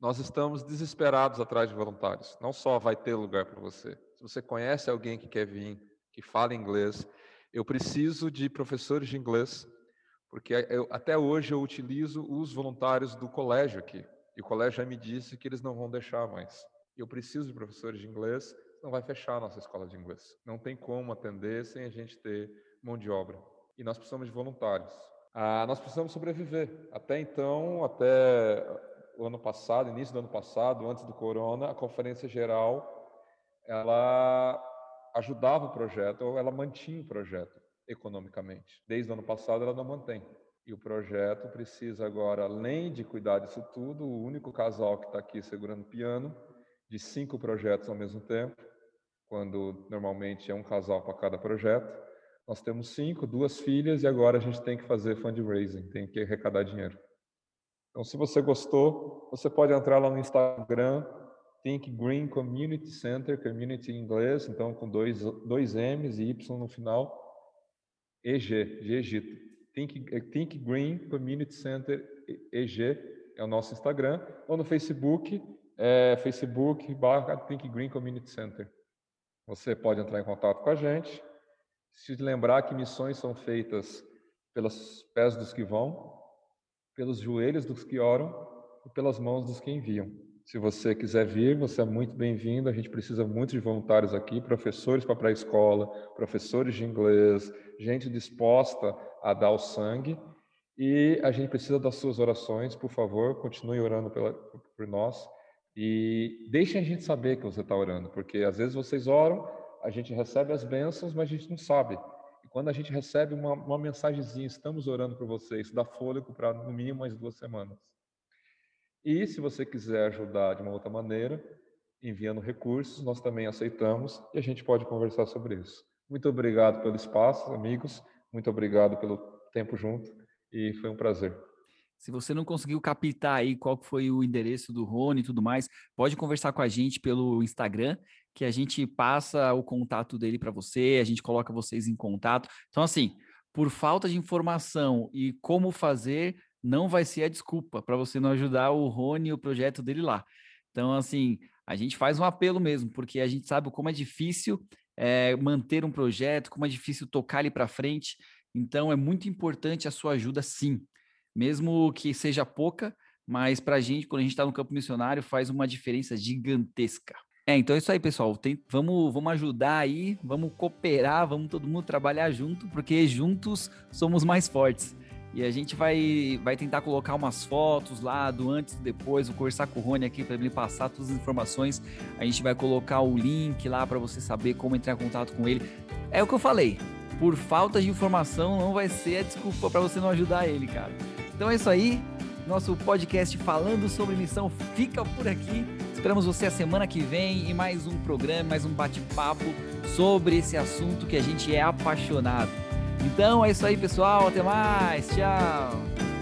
Nós estamos desesperados atrás de voluntários. Não só vai ter lugar para você. Se você conhece alguém que quer vir, que fala inglês, eu preciso de professores de inglês, porque eu, até hoje eu utilizo os voluntários do colégio aqui. E o colégio já me disse que eles não vão deixar mais. Eu preciso de professores de inglês, não vai fechar a nossa escola de inglês. Não tem como atender sem a gente ter mão de obra. E nós precisamos de voluntários. Ah, nós precisamos sobreviver. Até então, até o ano passado, início do ano passado, antes do corona, a conferência geral ela ajudava o projeto ou ela mantinha o projeto economicamente. Desde o ano passado ela não mantém. E o projeto precisa agora, além de cuidar disso tudo, o único casal que está aqui segurando piano, de cinco projetos ao mesmo tempo, quando normalmente é um casal para cada projeto. Nós temos cinco, duas filhas, e agora a gente tem que fazer fundraising, tem que arrecadar dinheiro. Então, se você gostou, você pode entrar lá no Instagram, Think Green Community Center, community em inglês, então com dois, dois M's e Y no final, EG, de Egito. Think, eh, Think Green Community Center EG é o nosso Instagram, ou no Facebook, é Facebook barra Think Green Community Center. Você pode entrar em contato com a gente. Se lembrar que missões são feitas pelos pés dos que vão, pelos joelhos dos que oram e pelas mãos dos que enviam. Se você quiser vir, você é muito bem-vindo. A gente precisa muito de voluntários aqui, professores para pré-escola, professores de inglês, gente disposta a dar o sangue. E a gente precisa das suas orações, por favor, continue orando pela, por nós. E deixem a gente saber que você está orando, porque às vezes vocês oram, a gente recebe as bênçãos, mas a gente não sabe. E quando a gente recebe uma, uma mensagenzinha, estamos orando por vocês, dá fôlego para no mínimo mais duas semanas. E se você quiser ajudar de uma outra maneira, enviando recursos, nós também aceitamos e a gente pode conversar sobre isso. Muito obrigado pelo espaço, amigos. Muito obrigado pelo tempo junto e foi um prazer. Se você não conseguiu captar aí qual foi o endereço do Rony e tudo mais, pode conversar com a gente pelo Instagram, que a gente passa o contato dele para você, a gente coloca vocês em contato. Então, assim, por falta de informação e como fazer, não vai ser a desculpa para você não ajudar o Rony e o projeto dele lá. Então, assim, a gente faz um apelo mesmo, porque a gente sabe como é difícil é, manter um projeto, como é difícil tocar ele para frente. Então, é muito importante a sua ajuda, sim, mesmo que seja pouca, mas para a gente, quando a gente está no campo missionário, faz uma diferença gigantesca. É, então é isso aí, pessoal. Tem, vamos, vamos ajudar aí, vamos cooperar, vamos todo mundo trabalhar junto, porque juntos somos mais fortes. E a gente vai, vai tentar colocar umas fotos lá do antes e depois. Vou conversar com o Rony aqui para ele passar todas as informações. A gente vai colocar o link lá para você saber como entrar em contato com ele. É o que eu falei. Por falta de informação, não vai ser a desculpa para você não ajudar ele, cara. Então é isso aí. Nosso podcast falando sobre missão fica por aqui. Esperamos você a semana que vem em mais um programa, mais um bate-papo sobre esse assunto que a gente é apaixonado. Então é isso aí, pessoal. Até mais. Tchau.